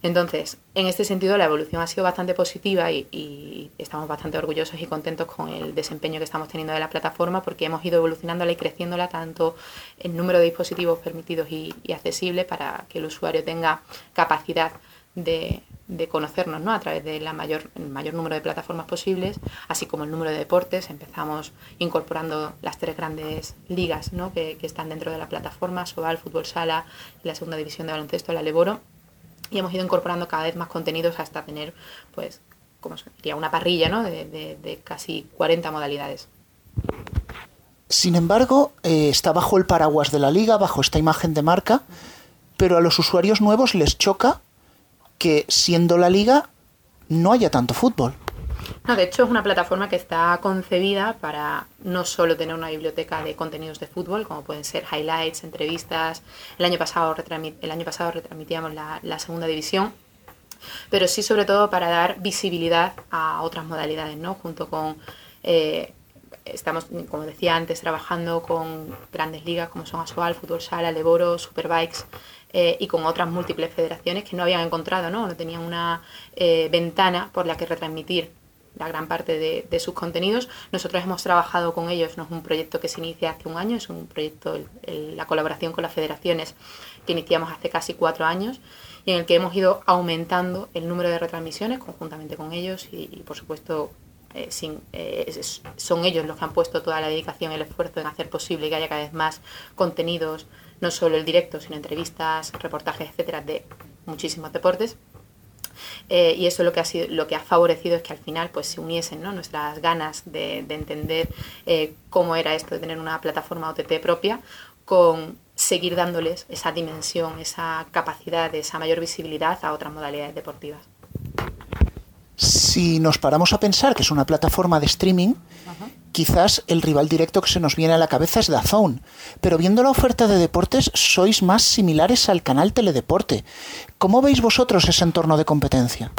Entonces, en este sentido, la evolución ha sido bastante positiva y, estamos bastante orgullosos y contentos con el desempeño que estamos teniendo de la plataforma porque hemos ido evolucionándola y creciéndola tanto en número de dispositivos permitidos y accesibles para que el usuario tenga capacidad de, de conocernos ¿no? a través de la mayor, mayor número de plataformas posibles, así como el número de deportes. Empezamos incorporando las tres grandes ligas ¿no? que, están dentro de la plataforma, Sobal, Fútbol Sala la segunda división de baloncesto, la Leboro. Y hemos ido incorporando cada vez más contenidos hasta tener, pues, como sería una parrilla ¿no? de, de, casi 40 modalidades. Sin embargo, eh, está bajo el paraguas de la liga, bajo esta imagen de marca, pero a los usuarios nuevos les choca que siendo la liga no haya tanto fútbol. No, de hecho es una plataforma que está concebida para no solo tener una biblioteca de contenidos de fútbol, como pueden ser highlights, entrevistas. El año pasado, el año pasado retransmitíamos la, segunda división, pero sí sobre todo para dar visibilidad a otras modalidades, ¿no? Junto con eh, estamos, como decía antes, trabajando con grandes ligas como son Asobal, Fútbol Sala, Leboro, Superbikes eh, y con otras múltiples federaciones que no habían encontrado, no, no tenían una eh, ventana por la que retransmitir la gran parte de, sus contenidos. Nosotros hemos trabajado con ellos, no es un proyecto que se inicia hace un año, es un proyecto, la colaboración con las federaciones que iniciamos hace casi cuatro años y en el que hemos ido aumentando el número de retransmisiones conjuntamente con ellos y, por supuesto eh, sin, eh, son ellos los que han puesto toda la dedicación y el esfuerzo en hacer posible que haya cada vez más contenidos, no solo el directo, sino entrevistas, reportajes, etcétera, de muchísimos deportes. Eh, y eso lo que ha sido lo que ha favorecido es que al final pues se uniesen nuestras ganas de, entender eh, cómo era esto de tener una plataforma OTT propia con seguir dándoles esa dimensión, esa capacidad, esa mayor visibilidad a otras modalidades deportivas. Si nos paramos a pensar que es una plataforma de streaming, quizás el rival directo que se nos viene a la cabeza es DAZN, pero viendo la oferta de deportes sois más similares al canal Teledeporte. ¿Cómo veis vosotros ese entorno de competencia?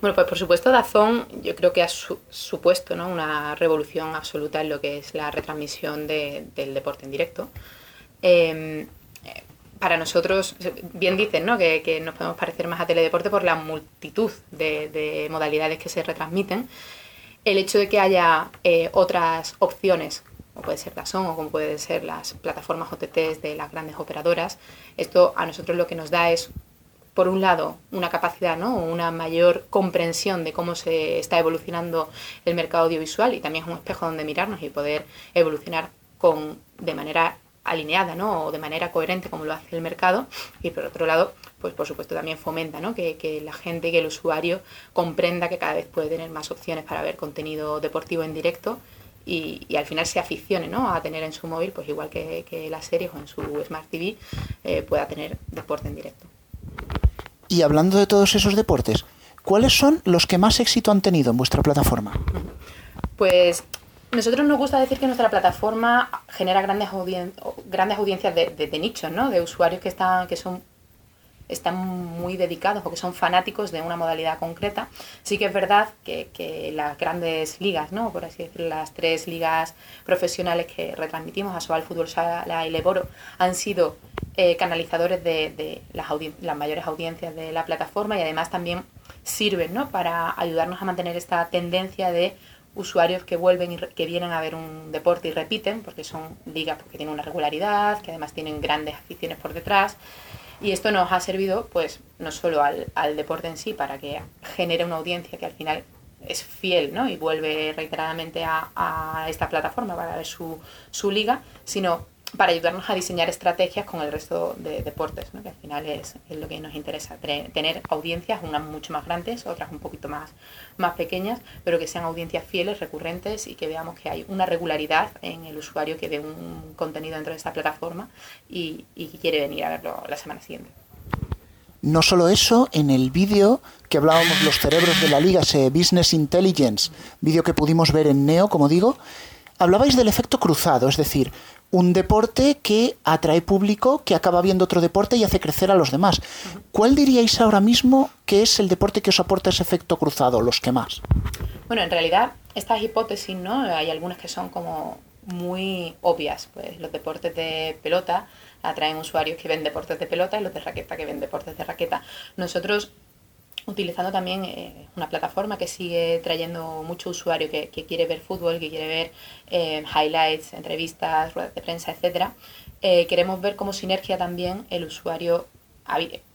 Bueno, pues por supuesto DAZN yo creo que ha supuesto ¿no? una revolución absoluta en lo que es la retransmisión del deporte en directo. Em, para nosotros, bien dicen ¿no? que, nos podemos parecer más a teledeporte por la multitud de modalidades que se retransmiten el hecho de que haya eh, otras opciones, como puede ser Dazón o como pueden ser las plataformas OTTs de las grandes operadoras, esto a nosotros lo que nos da es, por un lado, una capacidad, ¿no? una mayor comprensión de cómo se está evolucionando el mercado audiovisual y también es un espejo donde mirarnos y poder evolucionar con, de manera alineada ¿no? o de manera coherente como lo hace el mercado y por otro lado pues por supuesto también fomenta ¿no? que, la gente, que el usuario comprenda que cada vez puede tener más opciones para ver contenido deportivo en directo y, al final se aficione ¿no? a tener en su móvil, pues igual que, que las series o en su Smart TV, eh, pueda tener deporte en directo. Y hablando de todos esos deportes, ¿cuáles son los que más éxito han tenido en vuestra plataforma? Pues nosotros nos gusta decir que nuestra plataforma genera grandes, grandes audiencias de, de, de nichos, ¿no? de usuarios que, están, que son están muy dedicados o que son fanáticos de una modalidad concreta. Sí que es verdad que, las grandes ligas, ¿no? por así decirlo, las tres ligas profesionales que retransmitimos, Asobal, Fútbol Sala y Leboro, han sido eh, canalizadores de, las, las, mayores audiencias de la plataforma y además también sirven ¿no? para ayudarnos a mantener esta tendencia de usuarios que vuelven y que vienen a ver un deporte y repiten, porque son ligas que tienen una regularidad, que además tienen grandes aficiones por detrás. Y esto nos ha servido, pues, no solo al, deporte en sí, para que genere una audiencia que al final es fiel ¿no? y vuelve reiteradamente a, a esta plataforma para ver su, su liga, sino para ayudarnos a diseñar estrategias con el resto de deportes, que al final es, lo que nos interesa, tener audiencias, unas mucho más grandes, otras un poquito más, pequeñas, pero que sean audiencias fieles, recurrentes y que veamos que hay una regularidad en el usuario que ve un contenido dentro de esta plataforma y, y quiere venir a verlo la semana siguiente. No solo eso, en el vídeo que hablábamos los cerebros de la liga, ese Business Intelligence, vídeo que pudimos ver en Neo, como digo, hablabais del efecto cruzado, es decir, un deporte que atrae público, que acaba viendo otro deporte y hace crecer a los demás. ¿Cuál diríais ahora mismo que es el deporte que os aporta ese efecto cruzado, los que más? Bueno, en realidad estas hipótesis, ¿no? Hay algunas que son como muy obvias, pues los deportes de pelota atraen usuarios que ven deportes de pelota y los de raqueta que ven deportes de raqueta. Nosotros utilizando también eh, una plataforma que sigue trayendo mucho usuario que, quiere ver fútbol, que quiere ver eh, highlights, entrevistas, ruedas de prensa, etcétera. Eh, queremos ver como sinergia también el usuario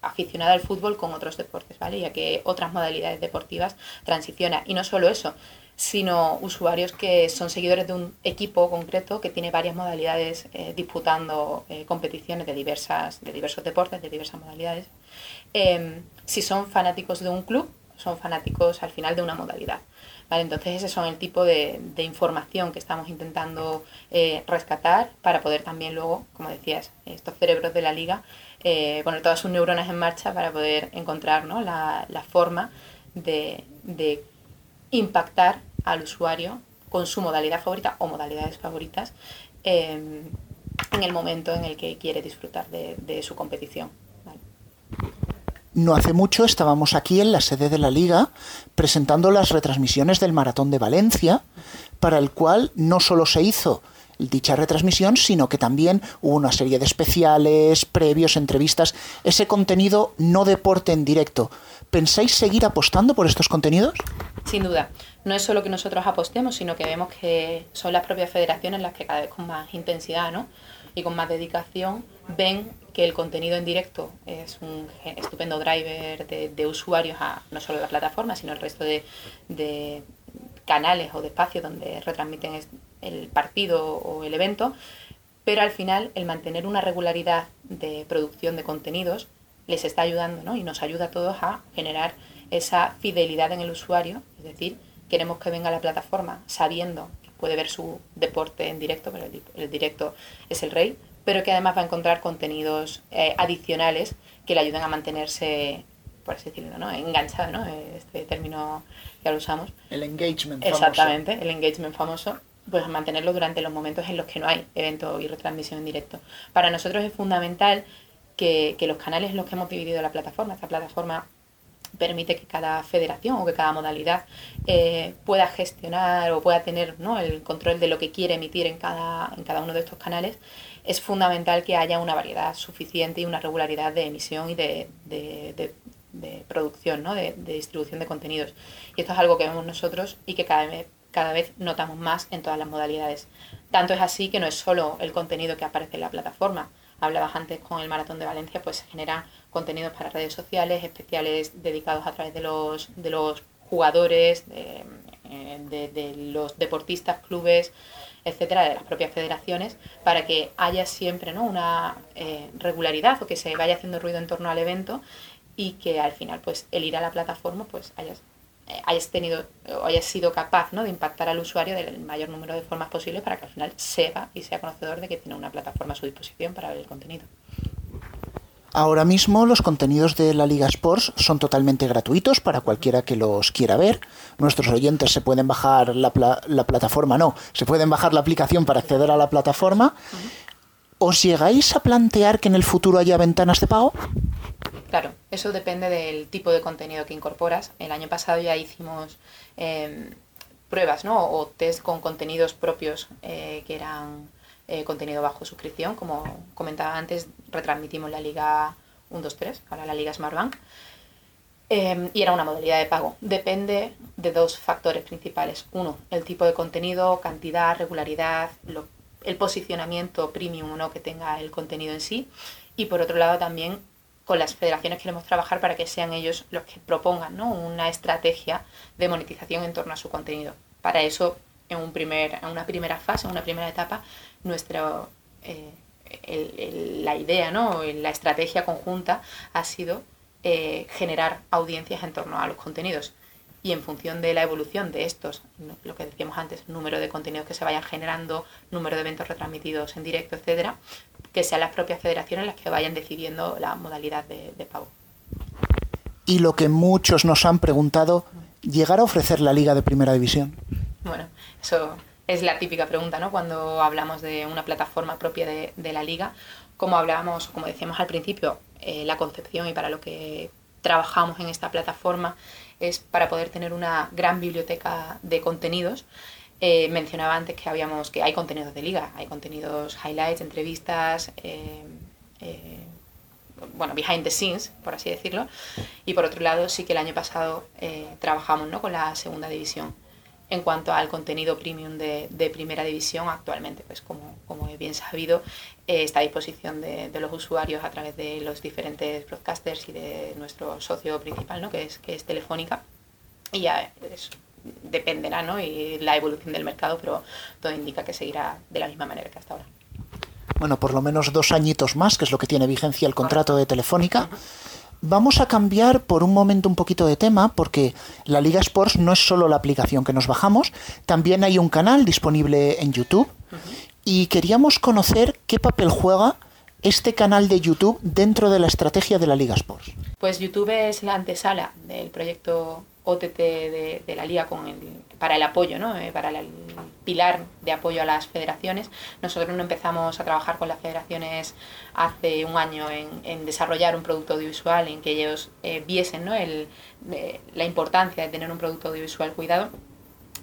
aficionado al fútbol con otros deportes, ¿vale? Ya que otras modalidades deportivas transicionan. Y no solo eso, sino usuarios que son seguidores de un equipo concreto que tiene varias modalidades disputando competiciones de diversas de diversos deportes, de diversas modalidades. Em, si son fanáticos de un club, son fanáticos al final de una modalidad. ¿vale? Entonces ese son el tipo de, información que estamos intentando eh, rescatar para poder también luego, como decías, estos cerebros de la liga, eh, poner todas sus neuronas en marcha para poder encontrar la, forma de, impactar al usuario con su modalidad favorita o modalidades favoritas em, en el momento en el que quiere disfrutar de, su competición. No hace mucho estábamos aquí en la sede de la liga presentando las retransmisiones del Maratón de Valencia, para el cual no solo se hizo dicha retransmisión, sino que también hubo una serie de especiales, previos, entrevistas, ese contenido no deporte en directo. ¿Pensáis seguir apostando por estos contenidos? Sin duda. No es solo que nosotros apostemos, sino que vemos que son las propias federaciones las que cada vez con más intensidad ¿no? y con más dedicación ven que el contenido en directo es un estupendo driver de, usuarios a no solo la plataforma, sino el resto de, de canales o de espacios donde retransmiten el partido o el evento, pero al final el mantener una regularidad de producción de contenidos les está ayudando ¿no? y nos ayuda a todos a generar esa fidelidad en el usuario, es decir, queremos que venga a la plataforma sabiendo que puede ver su deporte en directo, pero el, directo es el rey, pero que además va a encontrar contenidos eh, adicionales que le ayuden a mantenerse, por así decirlo, ¿no? enganchado, ¿no? este término ya lo usamos. El engagement famoso. Exactamente, el engagement famoso pues mantenerlo durante los momentos en los que no hay evento y retransmisión en directo. Para nosotros es fundamental que, los canales en los que hemos dividido la plataforma, esta plataforma permite que cada federación o que cada modalidad eh, pueda gestionar o pueda tener ¿no? el control de lo que quiere emitir en cada, en cada uno de estos canales, es fundamental que haya una variedad suficiente y una regularidad de emisión y de, producción, ¿no? de, distribución de contenidos. Y esto es algo que vemos nosotros y que cada vez, cada vez notamos más en todas las modalidades. Tanto es así que no es solo el contenido que aparece en la plataforma, hablabas antes con el Maratón de Valencia, pues se generan contenidos para redes sociales, especiales dedicados a través de los, de los jugadores, de, eh, los deportistas, clubes, etcétera, de las propias federaciones, para que haya siempre ¿no? una eh, regularidad o que se vaya haciendo ruido en torno al evento y que al final pues el ir a la plataforma pues hayas eh, hayas tenido o hayas sido capaz ¿no? de impactar al usuario del mayor número de formas posibles para que al final sepa y sea conocedor de que tiene una plataforma a su disposición para ver el contenido. Ahora mismo los contenidos de la Liga Sports son totalmente gratuitos para cualquiera que los quiera ver. Nuestros oyentes se pueden bajar la, la plataforma, no, se pueden bajar la aplicación para acceder a la plataforma. ¿Os llegáis a plantear que en el futuro haya ventanas de pago? Claro, eso depende del tipo de contenido que incorporas. El año pasado ya hicimos em, pruebas ¿no? o test con contenidos propios eh, que eran eh, contenido bajo suscripción. Como comentaba antes, retransmitimos la Liga 1-2-3, ahora la Liga Smartbank. Eh, y era una modalidad de pago. Depende de dos factores principales. Uno, el tipo de contenido, cantidad, regularidad, el posicionamiento premium ¿no? que tenga el contenido en sí. Y por otro lado también con las federaciones queremos trabajar para que sean ellos los que propongan una estrategia de monetización en torno a su contenido. Para eso, en, un primer, en una primera fase, en una primera etapa, nuestra, eh, la idea, ¿no? la estrategia conjunta ha sido eh, generar audiencias en torno a los contenidos y en función de la evolución de estos, lo que decíamos antes, número de contenidos que se vayan generando, número de eventos retransmitidos en directo, etcétera, que sean las propias federaciones las que vayan decidiendo la modalidad de, pago. Y lo que muchos nos han preguntado, ¿llegar a ofrecer la liga de primera división? Bueno, eso es la típica pregunta, ¿no? Cuando hablamos de una plataforma propia de, la liga, como hablábamos, como decíamos al principio, eh, la concepción y para lo que trabajamos en esta plataforma es para poder tener una gran biblioteca de contenidos. Eh, mencionaba antes que habíamos que hay contenidos de liga, hay contenidos highlights, entrevistas, eh, bueno, behind the scenes, por así decirlo. Y por otro lado, sí que el año pasado trabajamos ¿no? con la segunda división. En cuanto al contenido premium de, de primera división, actualmente, pues como, como he bien sabido, está a disposición de, de, los usuarios a través de los diferentes broadcasters y de nuestro socio principal, ¿no? que, es, que es Telefónica. Y ya dependerá ¿no? y la evolución del mercado, pero todo indica que seguirá de la misma manera que hasta ahora. Bueno, por lo menos dos añitos más, que es lo que tiene vigencia el contrato de Telefónica. Vamos a cambiar por un momento un poquito de tema, porque la Liga Sports no es solo la aplicación que nos bajamos, también hay un canal disponible en YouTube y queríamos conocer qué papel juega este canal de YouTube dentro de la estrategia de la Liga Sports? Pues YouTube es la antesala del proyecto OTT de, la Liga con el, para el apoyo, ¿no? Eh, para el pilar de apoyo a las federaciones. Nosotros no empezamos a trabajar con las federaciones hace un año en, desarrollar un producto audiovisual, en que ellos eh, viesen ¿no? eh, la importancia de tener un producto audiovisual cuidado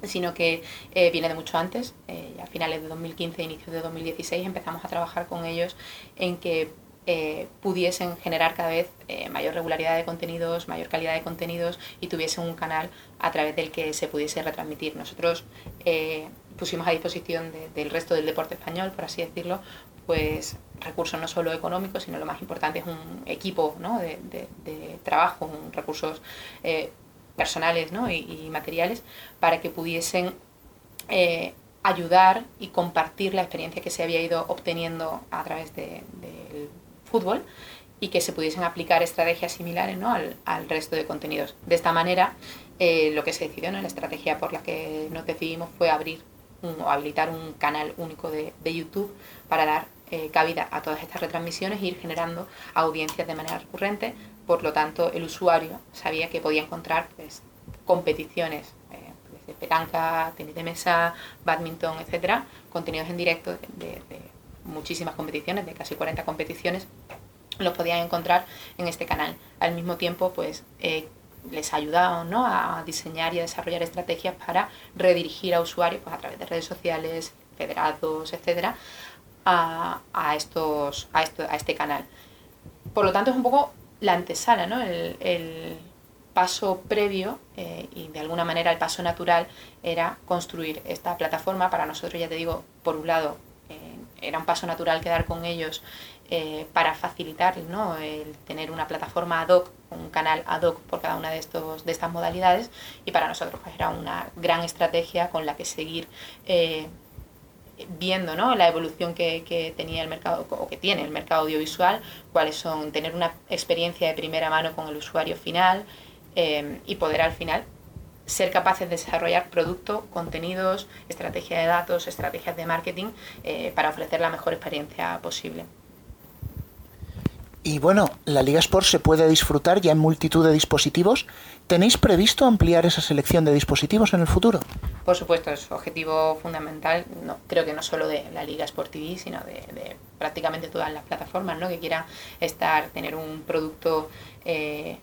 sino que viene de mucho antes. a finales de 2015, inicios de 2016, empezamos a trabajar con ellos en que eh, pudiesen generar cada vez eh, mayor regularidad de contenidos, mayor calidad de contenidos y tuviesen un canal a través del que se pudiese retransmitir. Nosotros eh, pusimos a disposición del resto del deporte español, por así decirlo, pues recursos no solo económicos, sino lo más importante es un equipo de, trabajo, recursos personales y, materiales para que pudiesen ayudar y compartir la experiencia que se había ido obteniendo a través del fútbol y que se pudiesen aplicar estrategias similares ¿no? al, al, resto de contenidos. De esta manera, eh, lo que se decidió, ¿no? la estrategia por la que nos decidimos fue abrir o habilitar un canal único de, de YouTube para dar eh, cabida a todas estas retransmisiones e ir generando audiencias de manera recurrente. Por lo tanto, el usuario sabía que podía encontrar pues, competiciones eh, de petanca, tenis de mesa, badminton, etcétera, contenidos en directo de muchísimas competiciones, de casi 40 competiciones, los podían encontrar en este canal. Al mismo tiempo, pues eh, les ayudado ¿no? a diseñar y a desarrollar estrategias para redirigir a usuarios pues, a través de redes sociales, federados, etcétera, a, a, estos, a, esto, a este canal. Por lo tanto, es un poco la antesala, ¿no? el, el paso previo eh, y de alguna manera el paso natural era construir esta plataforma para nosotros, ya te digo, por un lado, era un paso natural quedar con ellos eh, para facilitar ¿no? el tener una plataforma ad hoc, un canal ad hoc por cada una de, estos, de estas modalidades y para nosotros pues, era una gran estrategia con la que seguir eh, viendo ¿no? la evolución que, tenía el mercado o que tiene el mercado audiovisual, cuáles son tener una experiencia de primera mano con el usuario final eh, y poder al final ser capaces de desarrollar producto, contenidos, estrategia de datos, estrategias de marketing eh, para ofrecer la mejor experiencia posible. Y bueno, la Liga Sport se puede disfrutar ya en multitud de dispositivos. ¿Tenéis previsto ampliar esa selección de dispositivos en el futuro? Por supuesto, es objetivo fundamental, no, creo que no solo de la Liga Sport TV, sino de, prácticamente todas las plataformas ¿no? que quieran estar, tener un producto eh,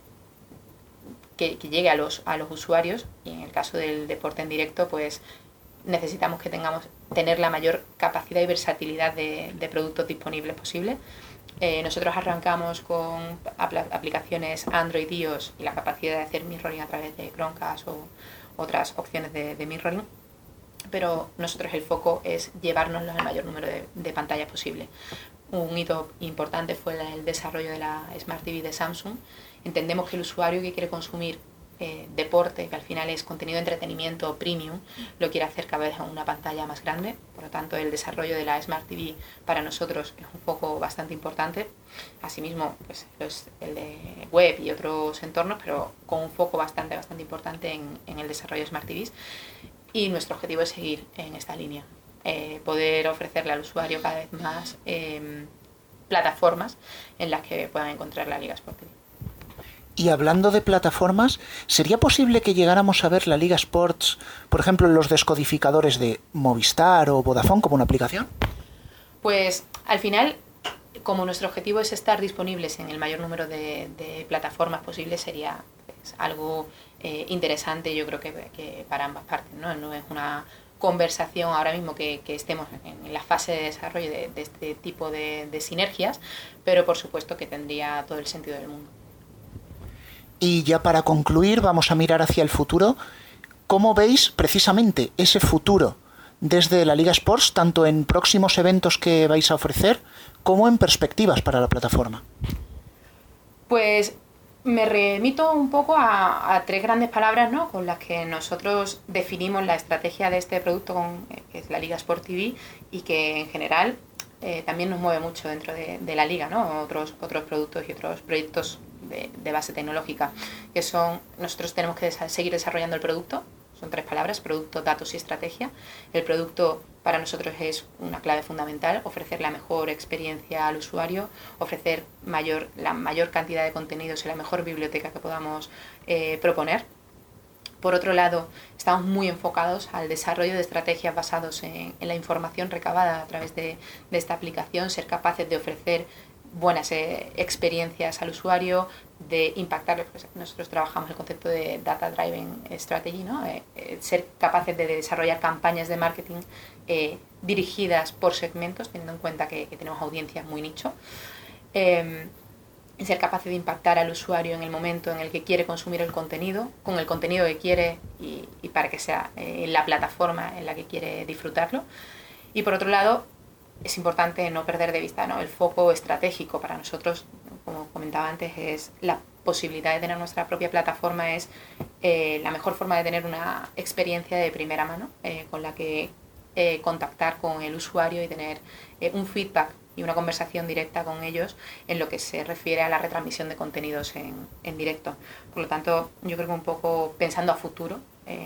que, llegue a los, a los usuarios y en el caso del deporte en directo pues necesitamos que tengamos tener la mayor capacidad y versatilidad de, productos disponibles posible. Eh, nosotros arrancamos con aplicaciones Android iOS y la capacidad de hacer mirroring a través de Chromecast o otras opciones de, mirroring, pero nosotros el foco es llevarnos el mayor número de pantallas posible. Un hito importante fue el desarrollo de la Smart TV de Samsung, Entendemos que el usuario que quiere consumir eh, deporte, que al final es contenido de entretenimiento premium, lo quiere hacer cada vez en una pantalla más grande. Por lo tanto, el desarrollo de la Smart TV para nosotros es un foco bastante importante. Asimismo, pues el de web y otros entornos, pero con un foco bastante, bastante importante en, el desarrollo de Smart TVs. Y nuestro objetivo es seguir en esta línea. Eh, poder ofrecerle al usuario cada vez más em, plataformas en las que puedan encontrar la Liga Sport TV. Y hablando de plataformas, ¿sería posible que llegáramos a ver la Liga Sports, por ejemplo, en los descodificadores de Movistar o Vodafone como una aplicación? Pues al final, como nuestro objetivo es estar disponibles en el mayor número de, plataformas posibles, sería pues, algo eh, interesante, yo creo que, para ambas partes. ¿no? no es una conversación ahora mismo que, estemos en la fase de desarrollo de, este tipo de sinergias, pero por supuesto que tendría todo el sentido del mundo. Y ya para concluir, vamos a mirar hacia el futuro. ¿Cómo veis precisamente ese futuro desde la Liga Sports, tanto en próximos eventos que vais a ofrecer como en perspectivas para la plataforma? Pues me remito un poco a, tres grandes palabras ¿no? con las que nosotros definimos la estrategia de este producto, con, que es la Liga Sport TV, y que en general eh, también nos mueve mucho dentro de, de, la liga, ¿no? otros, otros productos y otros proyectos de, base tecnológica, que son, nosotros tenemos que seguir desarrollando el producto, son tres palabras, producto, datos y estrategia. El producto para nosotros es una clave fundamental, ofrecer la mejor experiencia al usuario, ofrecer mayor, la mayor cantidad de contenidos y la mejor biblioteca que podamos eh, proponer. Por otro lado, estamos muy enfocados al desarrollo de estrategias basadas en, la información recabada a través de, de, esta aplicación, ser capaces de ofrecer buenas eh, experiencias al usuario, de impactar. Pues, nosotros trabajamos el concepto de Data Driven Strategy, ¿no? Eh, eh, ser capaces de desarrollar campañas de marketing dirigidas por segmentos, teniendo en cuenta que, tenemos audiencias muy nicho. Em, ser capaces de impactar al usuario en el momento en el que quiere consumir el contenido, con el contenido que quiere y, y para que sea en la plataforma en la que quiere disfrutarlo. Y por otro lado, es importante no perder de vista ¿no? el foco estratégico para nosotros, como comentaba antes, es la posibilidad de tener nuestra propia plataforma, es eh, la mejor forma de tener una experiencia de primera mano eh, con la que eh, contactar con el usuario y tener un feedback y una conversación directa con ellos en lo que se refiere a la retransmisión de contenidos en, en directo. Por lo tanto, yo creo que un poco pensando a futuro,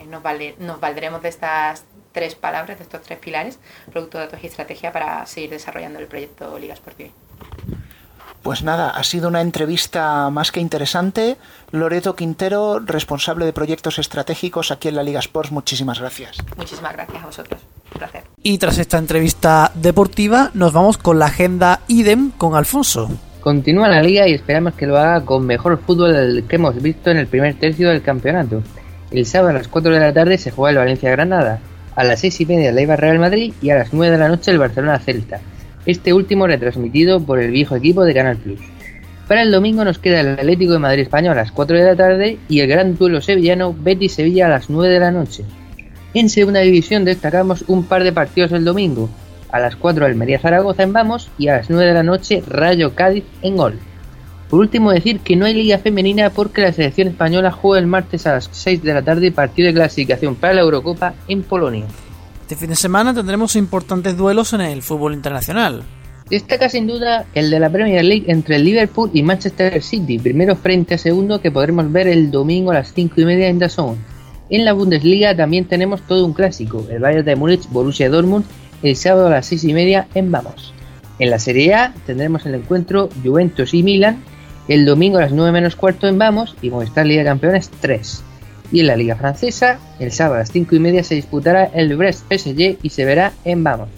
nos, vale, nos valdremos de estas tres palabras, de estos tres pilares, producto, datos y estrategia para seguir desarrollando el proyecto Liga Sportiva. Pues nada, ha sido una entrevista más que interesante. Loreto Quintero, responsable de proyectos estratégicos aquí en la Liga Sports, muchísimas gracias. Muchísimas gracias a vosotros. Un placer. Y tras esta entrevista deportiva, nos vamos con la agenda idem con Alfonso. Continúa la liga y esperamos que lo haga con mejor fútbol del que hemos visto en el primer tercio del campeonato. El sábado a las 4 de la tarde se juega el Valencia-Granada a las 6 y media la Iba Real Madrid y a las 9 de la noche el Barcelona Celta, este último retransmitido por el viejo equipo de Canal Plus. Para el domingo nos queda el Atlético de Madrid Español a las 4 de la tarde y el gran duelo sevillano Betis-Sevilla a las 9 de la noche. En segunda división destacamos un par de partidos el domingo, a las 4 Almería Zaragoza en Vamos y a las 9 de la noche Rayo Cádiz en Gol. Por último decir que no hay liga femenina porque la selección española juega el martes a las 6 de la tarde partido de clasificación para la Eurocopa en Polonia. Este fin de semana tendremos importantes duelos en el fútbol internacional. Destaca sin duda el de la Premier League entre el Liverpool y Manchester City, primero frente a segundo que podremos ver el domingo a las 5 y media en DAZN. En la Bundesliga también tenemos todo un clásico, el Bayern de Múnich Borussia Dortmund el sábado a las 6 y media en Vamos. En la Serie A tendremos el encuentro Juventus y Milan el domingo a las 9 menos cuarto en Vamos y Movistar Liga de Campeones 3. Y en la Liga Francesa, el sábado a las 5 y media se disputará el Brest PSG y se verá en Vamos.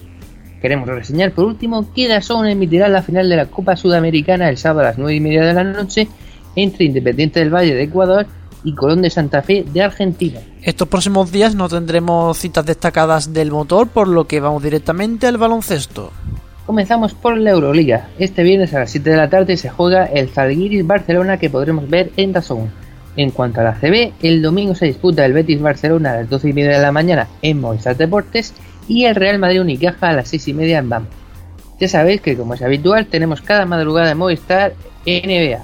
Queremos reseñar por último que Dazón emitirá la final de la Copa Sudamericana el sábado a las 9 y media de la noche entre Independiente del Valle de Ecuador y Colón de Santa Fe de Argentina. Estos próximos días no tendremos citas destacadas del motor, por lo que vamos directamente al baloncesto. Comenzamos por la Euroliga. Este viernes a las 7 de la tarde se juega el Zalgiris Barcelona que podremos ver en Dazón. En cuanto a la CB, el domingo se disputa el Betis Barcelona a las 12 y media de la mañana en Movistar Deportes y el Real Madrid Unicaja a las 6 y media en BAM. Ya sabéis que como es habitual tenemos cada madrugada en Movistar NBA.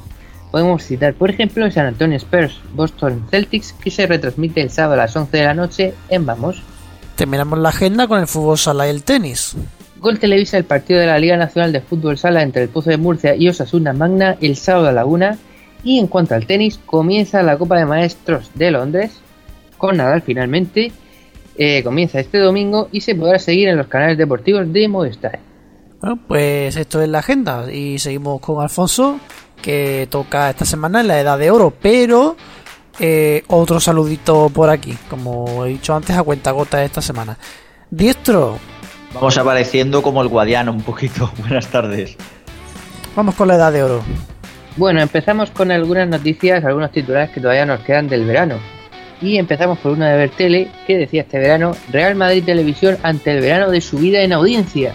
Podemos citar por ejemplo San Antonio Spurs Boston Celtics que se retransmite el sábado a las 11 de la noche en Vamos. Terminamos la agenda con el fútbol sala y el tenis. Gol televisa el partido de la Liga Nacional de Fútbol Sala entre el Pozo de Murcia y Osasuna Magna el sábado a la una. Y en cuanto al tenis, comienza la Copa de Maestros de Londres con Nadal finalmente. Eh, comienza este domingo y se podrá seguir en los canales deportivos de Movistar. Bueno, pues esto es la agenda y seguimos con Alfonso que toca esta semana en la Edad de Oro, pero eh, otro saludito por aquí, como he dicho antes, a cuenta gota esta semana. Diestro, Vamos apareciendo como el guadiano un poquito. Buenas tardes. Vamos con la edad de oro. Bueno, empezamos con algunas noticias, algunos titulares que todavía nos quedan del verano. Y empezamos por una de Bertele que decía este verano, Real Madrid Televisión ante el verano de su vida en audiencia.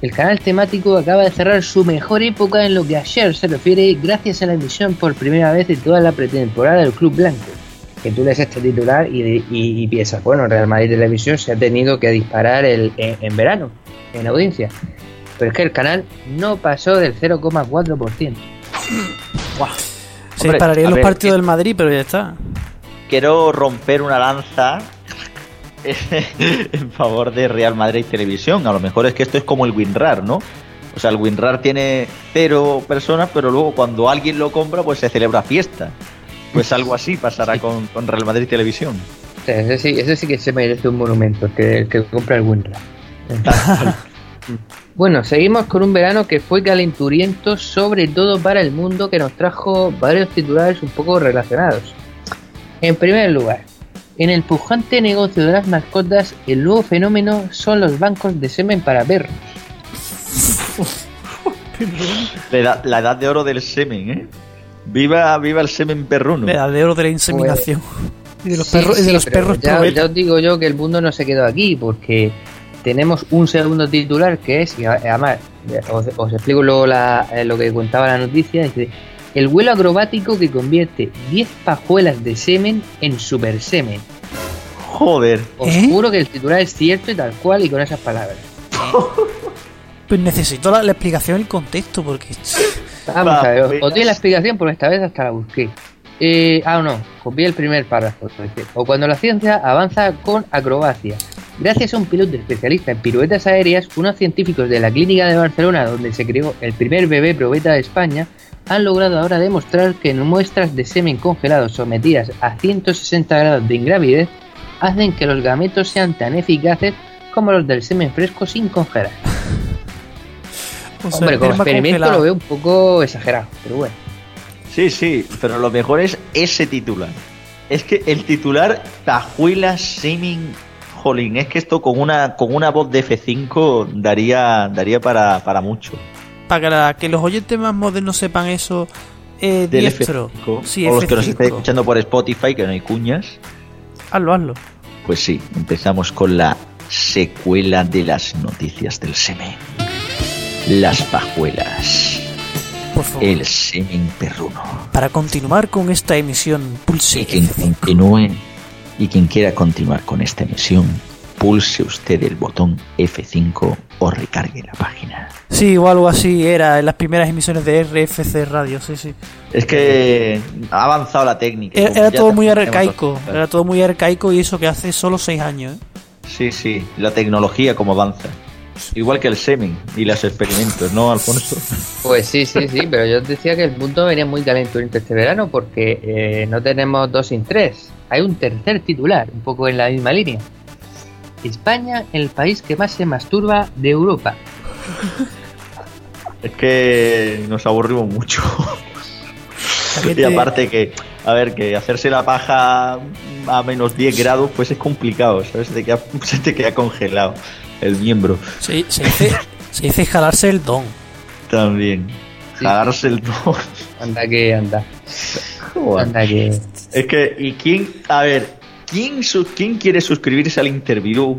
El canal temático acaba de cerrar su mejor época en lo que ayer se refiere gracias a la emisión por primera vez de toda la pretemporada del Club Blanco que tú lees este titular y, piensas, bueno, Real Madrid Televisión se ha tenido que disparar el, en, verano, en audiencia. Pero es que el canal no pasó del 0,4%. Se dispararían los partidos del Madrid, pero ya está. Quiero romper una lanza en favor de Real Madrid Televisión. A lo mejor es que esto es como el WinRAR, ¿no? O sea, el WinRAR tiene cero personas, pero luego cuando alguien lo compra, pues se celebra fiesta. Pues algo así pasará con, Real Madrid Televisión. ese, sí, ese sí que se merece un monumento, que, que compra el WinRAR. Bueno, seguimos con un verano que fue calenturiento, sobre todo para el mundo, que nos trajo varios titulares un poco relacionados. En primer lugar, en el pujante negocio de las mascotas, el nuevo fenómeno son los bancos de semen para perros. La edad, la edad de oro del semen, ¿eh? Viva, viva el semen perruno. Edad de oro de la inseminación. y de los Sí, perros, y de sí, los pero perros ya, os digo yo que el mundo no se quedó aquí, porque tenemos un segundo titular que es, y además, os, os explico luego la- eh, lo que contaba la noticia, el vuelo acrobático que convierte 10 pajuelas de semen en super semen. Joder. Os ¿Eh? juro que el titular es cierto y tal cual y con esas palabras. Pues necesito la, la explicación y el contexto, porque. Vamos a ver, os- doy la explicación porque esta vez hasta la busqué. Eh, ah, no, copié el primer párrafo. O cuando la ciencia avanza con acrobacia. Gracias a un piloto especialista en piruetas aéreas, unos científicos de la clínica de Barcelona, donde se creó el primer bebé probeta de España, han logrado ahora demostrar que en muestras de semen congelado sometidas a 160 grados de ingravidez, hacen que los gametos sean tan eficaces como los del semen fresco sin congelar. O sea, Hombre, como esperma experimento congelado. lo veo un poco exagerado, pero bueno. Sí, sí, pero lo mejor es ese titular. Es que el titular Tajuela Semen Jolín, es que esto con una con una voz de F5 daría daría para, para mucho. Para que, los oyentes más modernos sepan eso, eh, Del diestro. F5. Sí, o los que nos F5. estén escuchando por Spotify, que no hay cuñas. Hazlo, hazlo. Pues sí, empezamos con la secuela de las noticias del semen. Las pajuelas. Por favor. El semen perruno. Para continuar con esta emisión, pulse. Y quien continúe y quien quiera continuar con esta emisión, pulse usted el botón F5 o recargue la página. Sí, o algo así era en las primeras emisiones de RFC Radio, sí, sí. Es que ha avanzado la técnica. Era, todo muy arcaico, era todo muy arcaico y eso que hace solo seis años. ¿eh? Sí, sí, la tecnología como avanza. Igual que el semen y los experimentos, ¿no, Alfonso? Pues sí, sí, sí, pero yo decía que el mundo venía muy calenturiento este verano porque eh, no tenemos dos sin tres. Hay un tercer titular, un poco en la misma línea. España, el país que más se masturba de Europa. Es que nos aburrimos mucho. y aparte que, a ver, que hacerse la paja a menos 10 grados, pues es complicado, ¿sabes? Se te queda, se te queda congelado el miembro. Se, se dice, se dice jalarse el don. También. Jalarse el don. Anda que anda. Joder. Anda que. Es que, ¿y quién? A ver, ¿quién, su- quién quiere suscribirse al interview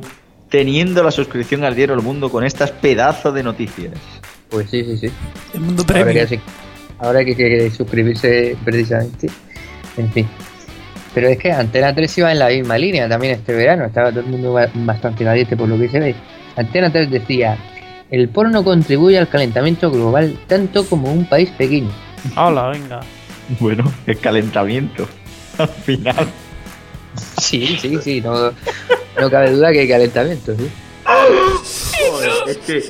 teniendo la suscripción al diario El Mundo con estas pedazos de noticias? Pues sí, sí, sí. El mundo Ahora premium. que, sí- ahora que, que- que suscribirse precisamente. En fin. Pero es que Antena 3 iba en la misma línea también este verano. Estaba todo el mundo ba- bastante caliente por lo que se ve. Antena 3 decía: El porno contribuye al calentamiento global tanto como un país pequeño. Hola, venga. Bueno, el calentamiento. Al final. Sí, sí, sí. No, no cabe duda que hay calentamiento, sí. Joder, es que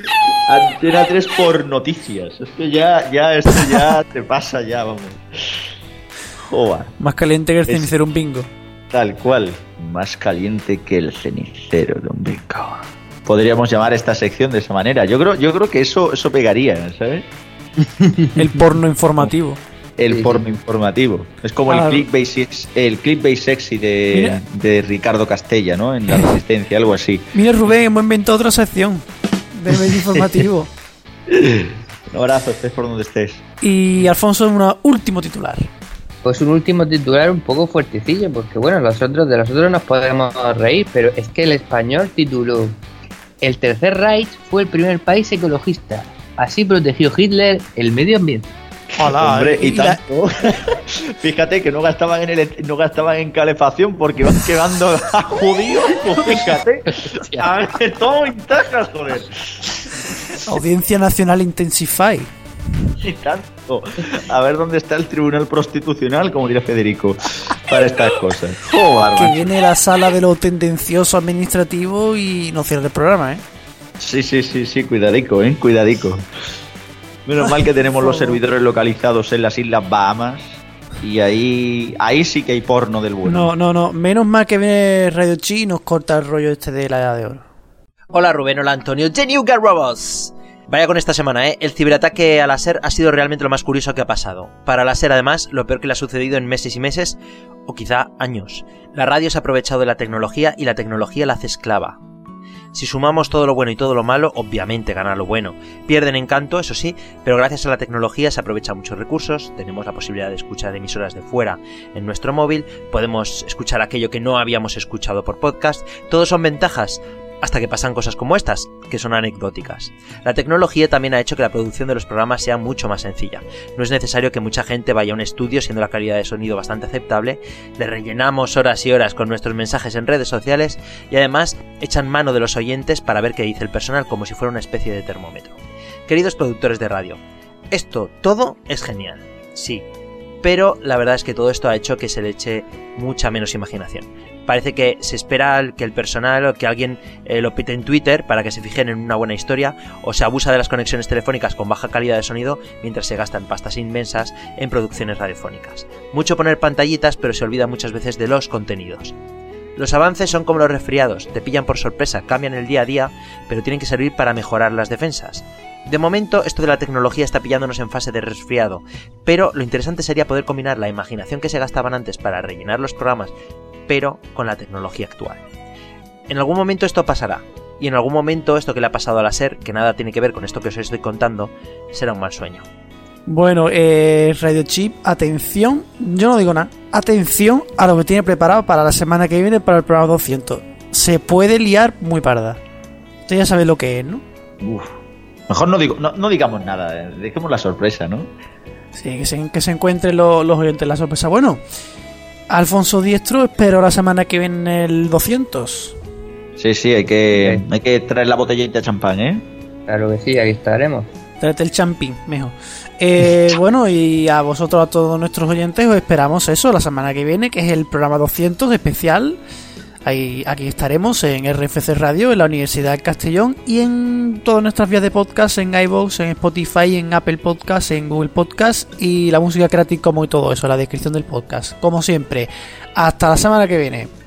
Antena 3 por noticias. Es que ya, ya, esto ya te pasa ya, vamos. Más caliente que el Es- cenicero un bingo. Tal cual. Más caliente que el cenicero de un bingo. Podríamos llamar esta sección de esa manera. Yo creo, yo creo que eso, eso pegaría, ¿sabes? El porno informativo. El Sí, porno informativo. Es como Claro. el clickbait, sex- el clickbait sexy de, de Ricardo Castella, ¿no? En la resistencia, algo así. Mira, Rubén, hemos inventado otra sección del medio informativo. Un abrazo, estés por donde estés. Y Alfonso, un último titular. Pues un último titular un poco fuertecillo, porque bueno, los otros, de los otros nos podemos reír, pero es que el español tituló El Tercer Reich fue el primer país ecologista. Así protegió Hitler el medio ambiente. Hola, Hombre, y, y la- tanto. Fíjate que no gastaban en ele- no gastaban en calefacción porque iban quemando a judíos. Pues fíjate. A ver, todo ventajas, joder. Audiencia Nacional Intensify. Y tanto. A ver dónde está el tribunal prostitucional, como dirá Federico, para estas cosas. Joder, Que viene la sala de lo tendencioso administrativo y no cierra el programa, ¿eh? Sí, sí, sí, sí, cuidadico, eh, cuidadico. Menos mal que tenemos los servidores localizados en las Islas Bahamas. Y ahí, ahí sí que hay porno del bueno. No, no, no. Menos mal que viene Radio Chi y nos corta el rollo este de la edad de oro. Hola Rubén, hola Antonio, The New Robots. Vaya con esta semana, ¿eh? El ciberataque a la SER ha sido realmente lo más curioso que ha pasado. Para la SER, además, lo peor que le ha sucedido en meses y meses, o quizá años. La radio se ha aprovechado de la tecnología y la tecnología la hace esclava. Si sumamos todo lo bueno y todo lo malo, obviamente gana lo bueno. Pierden encanto, eso sí, pero gracias a la tecnología se aprovechan muchos recursos, tenemos la posibilidad de escuchar emisoras de fuera en nuestro móvil, podemos escuchar aquello que no habíamos escuchado por podcast, todos son ventajas, hasta que pasan cosas como estas, que son anecdóticas. La tecnología también ha hecho que la producción de los programas sea mucho más sencilla. No es necesario que mucha gente vaya a un estudio siendo la calidad de sonido bastante aceptable, le rellenamos horas y horas con nuestros mensajes en redes sociales y además echan mano de los oyentes para ver qué dice el personal como si fuera una especie de termómetro. Queridos productores de radio, esto todo es genial, sí, pero la verdad es que todo esto ha hecho que se le eche mucha menos imaginación parece que se espera que el personal o que alguien eh, lo pite en Twitter para que se fijen en una buena historia o se abusa de las conexiones telefónicas con baja calidad de sonido mientras se gastan pastas inmensas en producciones radiofónicas. Mucho poner pantallitas pero se olvida muchas veces de los contenidos. Los avances son como los resfriados, te pillan por sorpresa, cambian el día a día, pero tienen que servir para mejorar las defensas. De momento, esto de la tecnología está pillándonos en fase de resfriado, pero lo interesante sería poder combinar la imaginación que se gastaban antes para rellenar los programas pero con la tecnología actual. En algún momento esto pasará, y en algún momento esto que le ha pasado a la SER, que nada tiene que ver con esto que os estoy contando, será un mal sueño. Bueno, eh, Radio Chip, atención, yo no digo nada, atención a lo que tiene preparado para la semana que viene para el programa 200. Se puede liar muy parda. Usted ya sabe lo que es, ¿no? Mejor no, digo, no, digamos nada, eh, dejemos la sorpresa, ¿no? Sí, que se, que se encuentren los oyentes la sorpresa. Bueno, Alfonso Diestro, espero la semana que viene el 200. Sí, sí, hay que, hay que traer la botellita de champán, ¿eh? Claro que sí, aquí estaremos. Tráete el champín, mejor. Eh, bueno, y a vosotros, a todos nuestros oyentes, os esperamos eso la semana que viene, que es el programa 200 especial Ahí, aquí estaremos en RFC Radio, en la Universidad Castellón y en todas nuestras vías de podcast, en iVoox, en Spotify, en Apple Podcast, en Google Podcast y la música creativa como y todo eso, la descripción del podcast. Como siempre, hasta la semana que viene.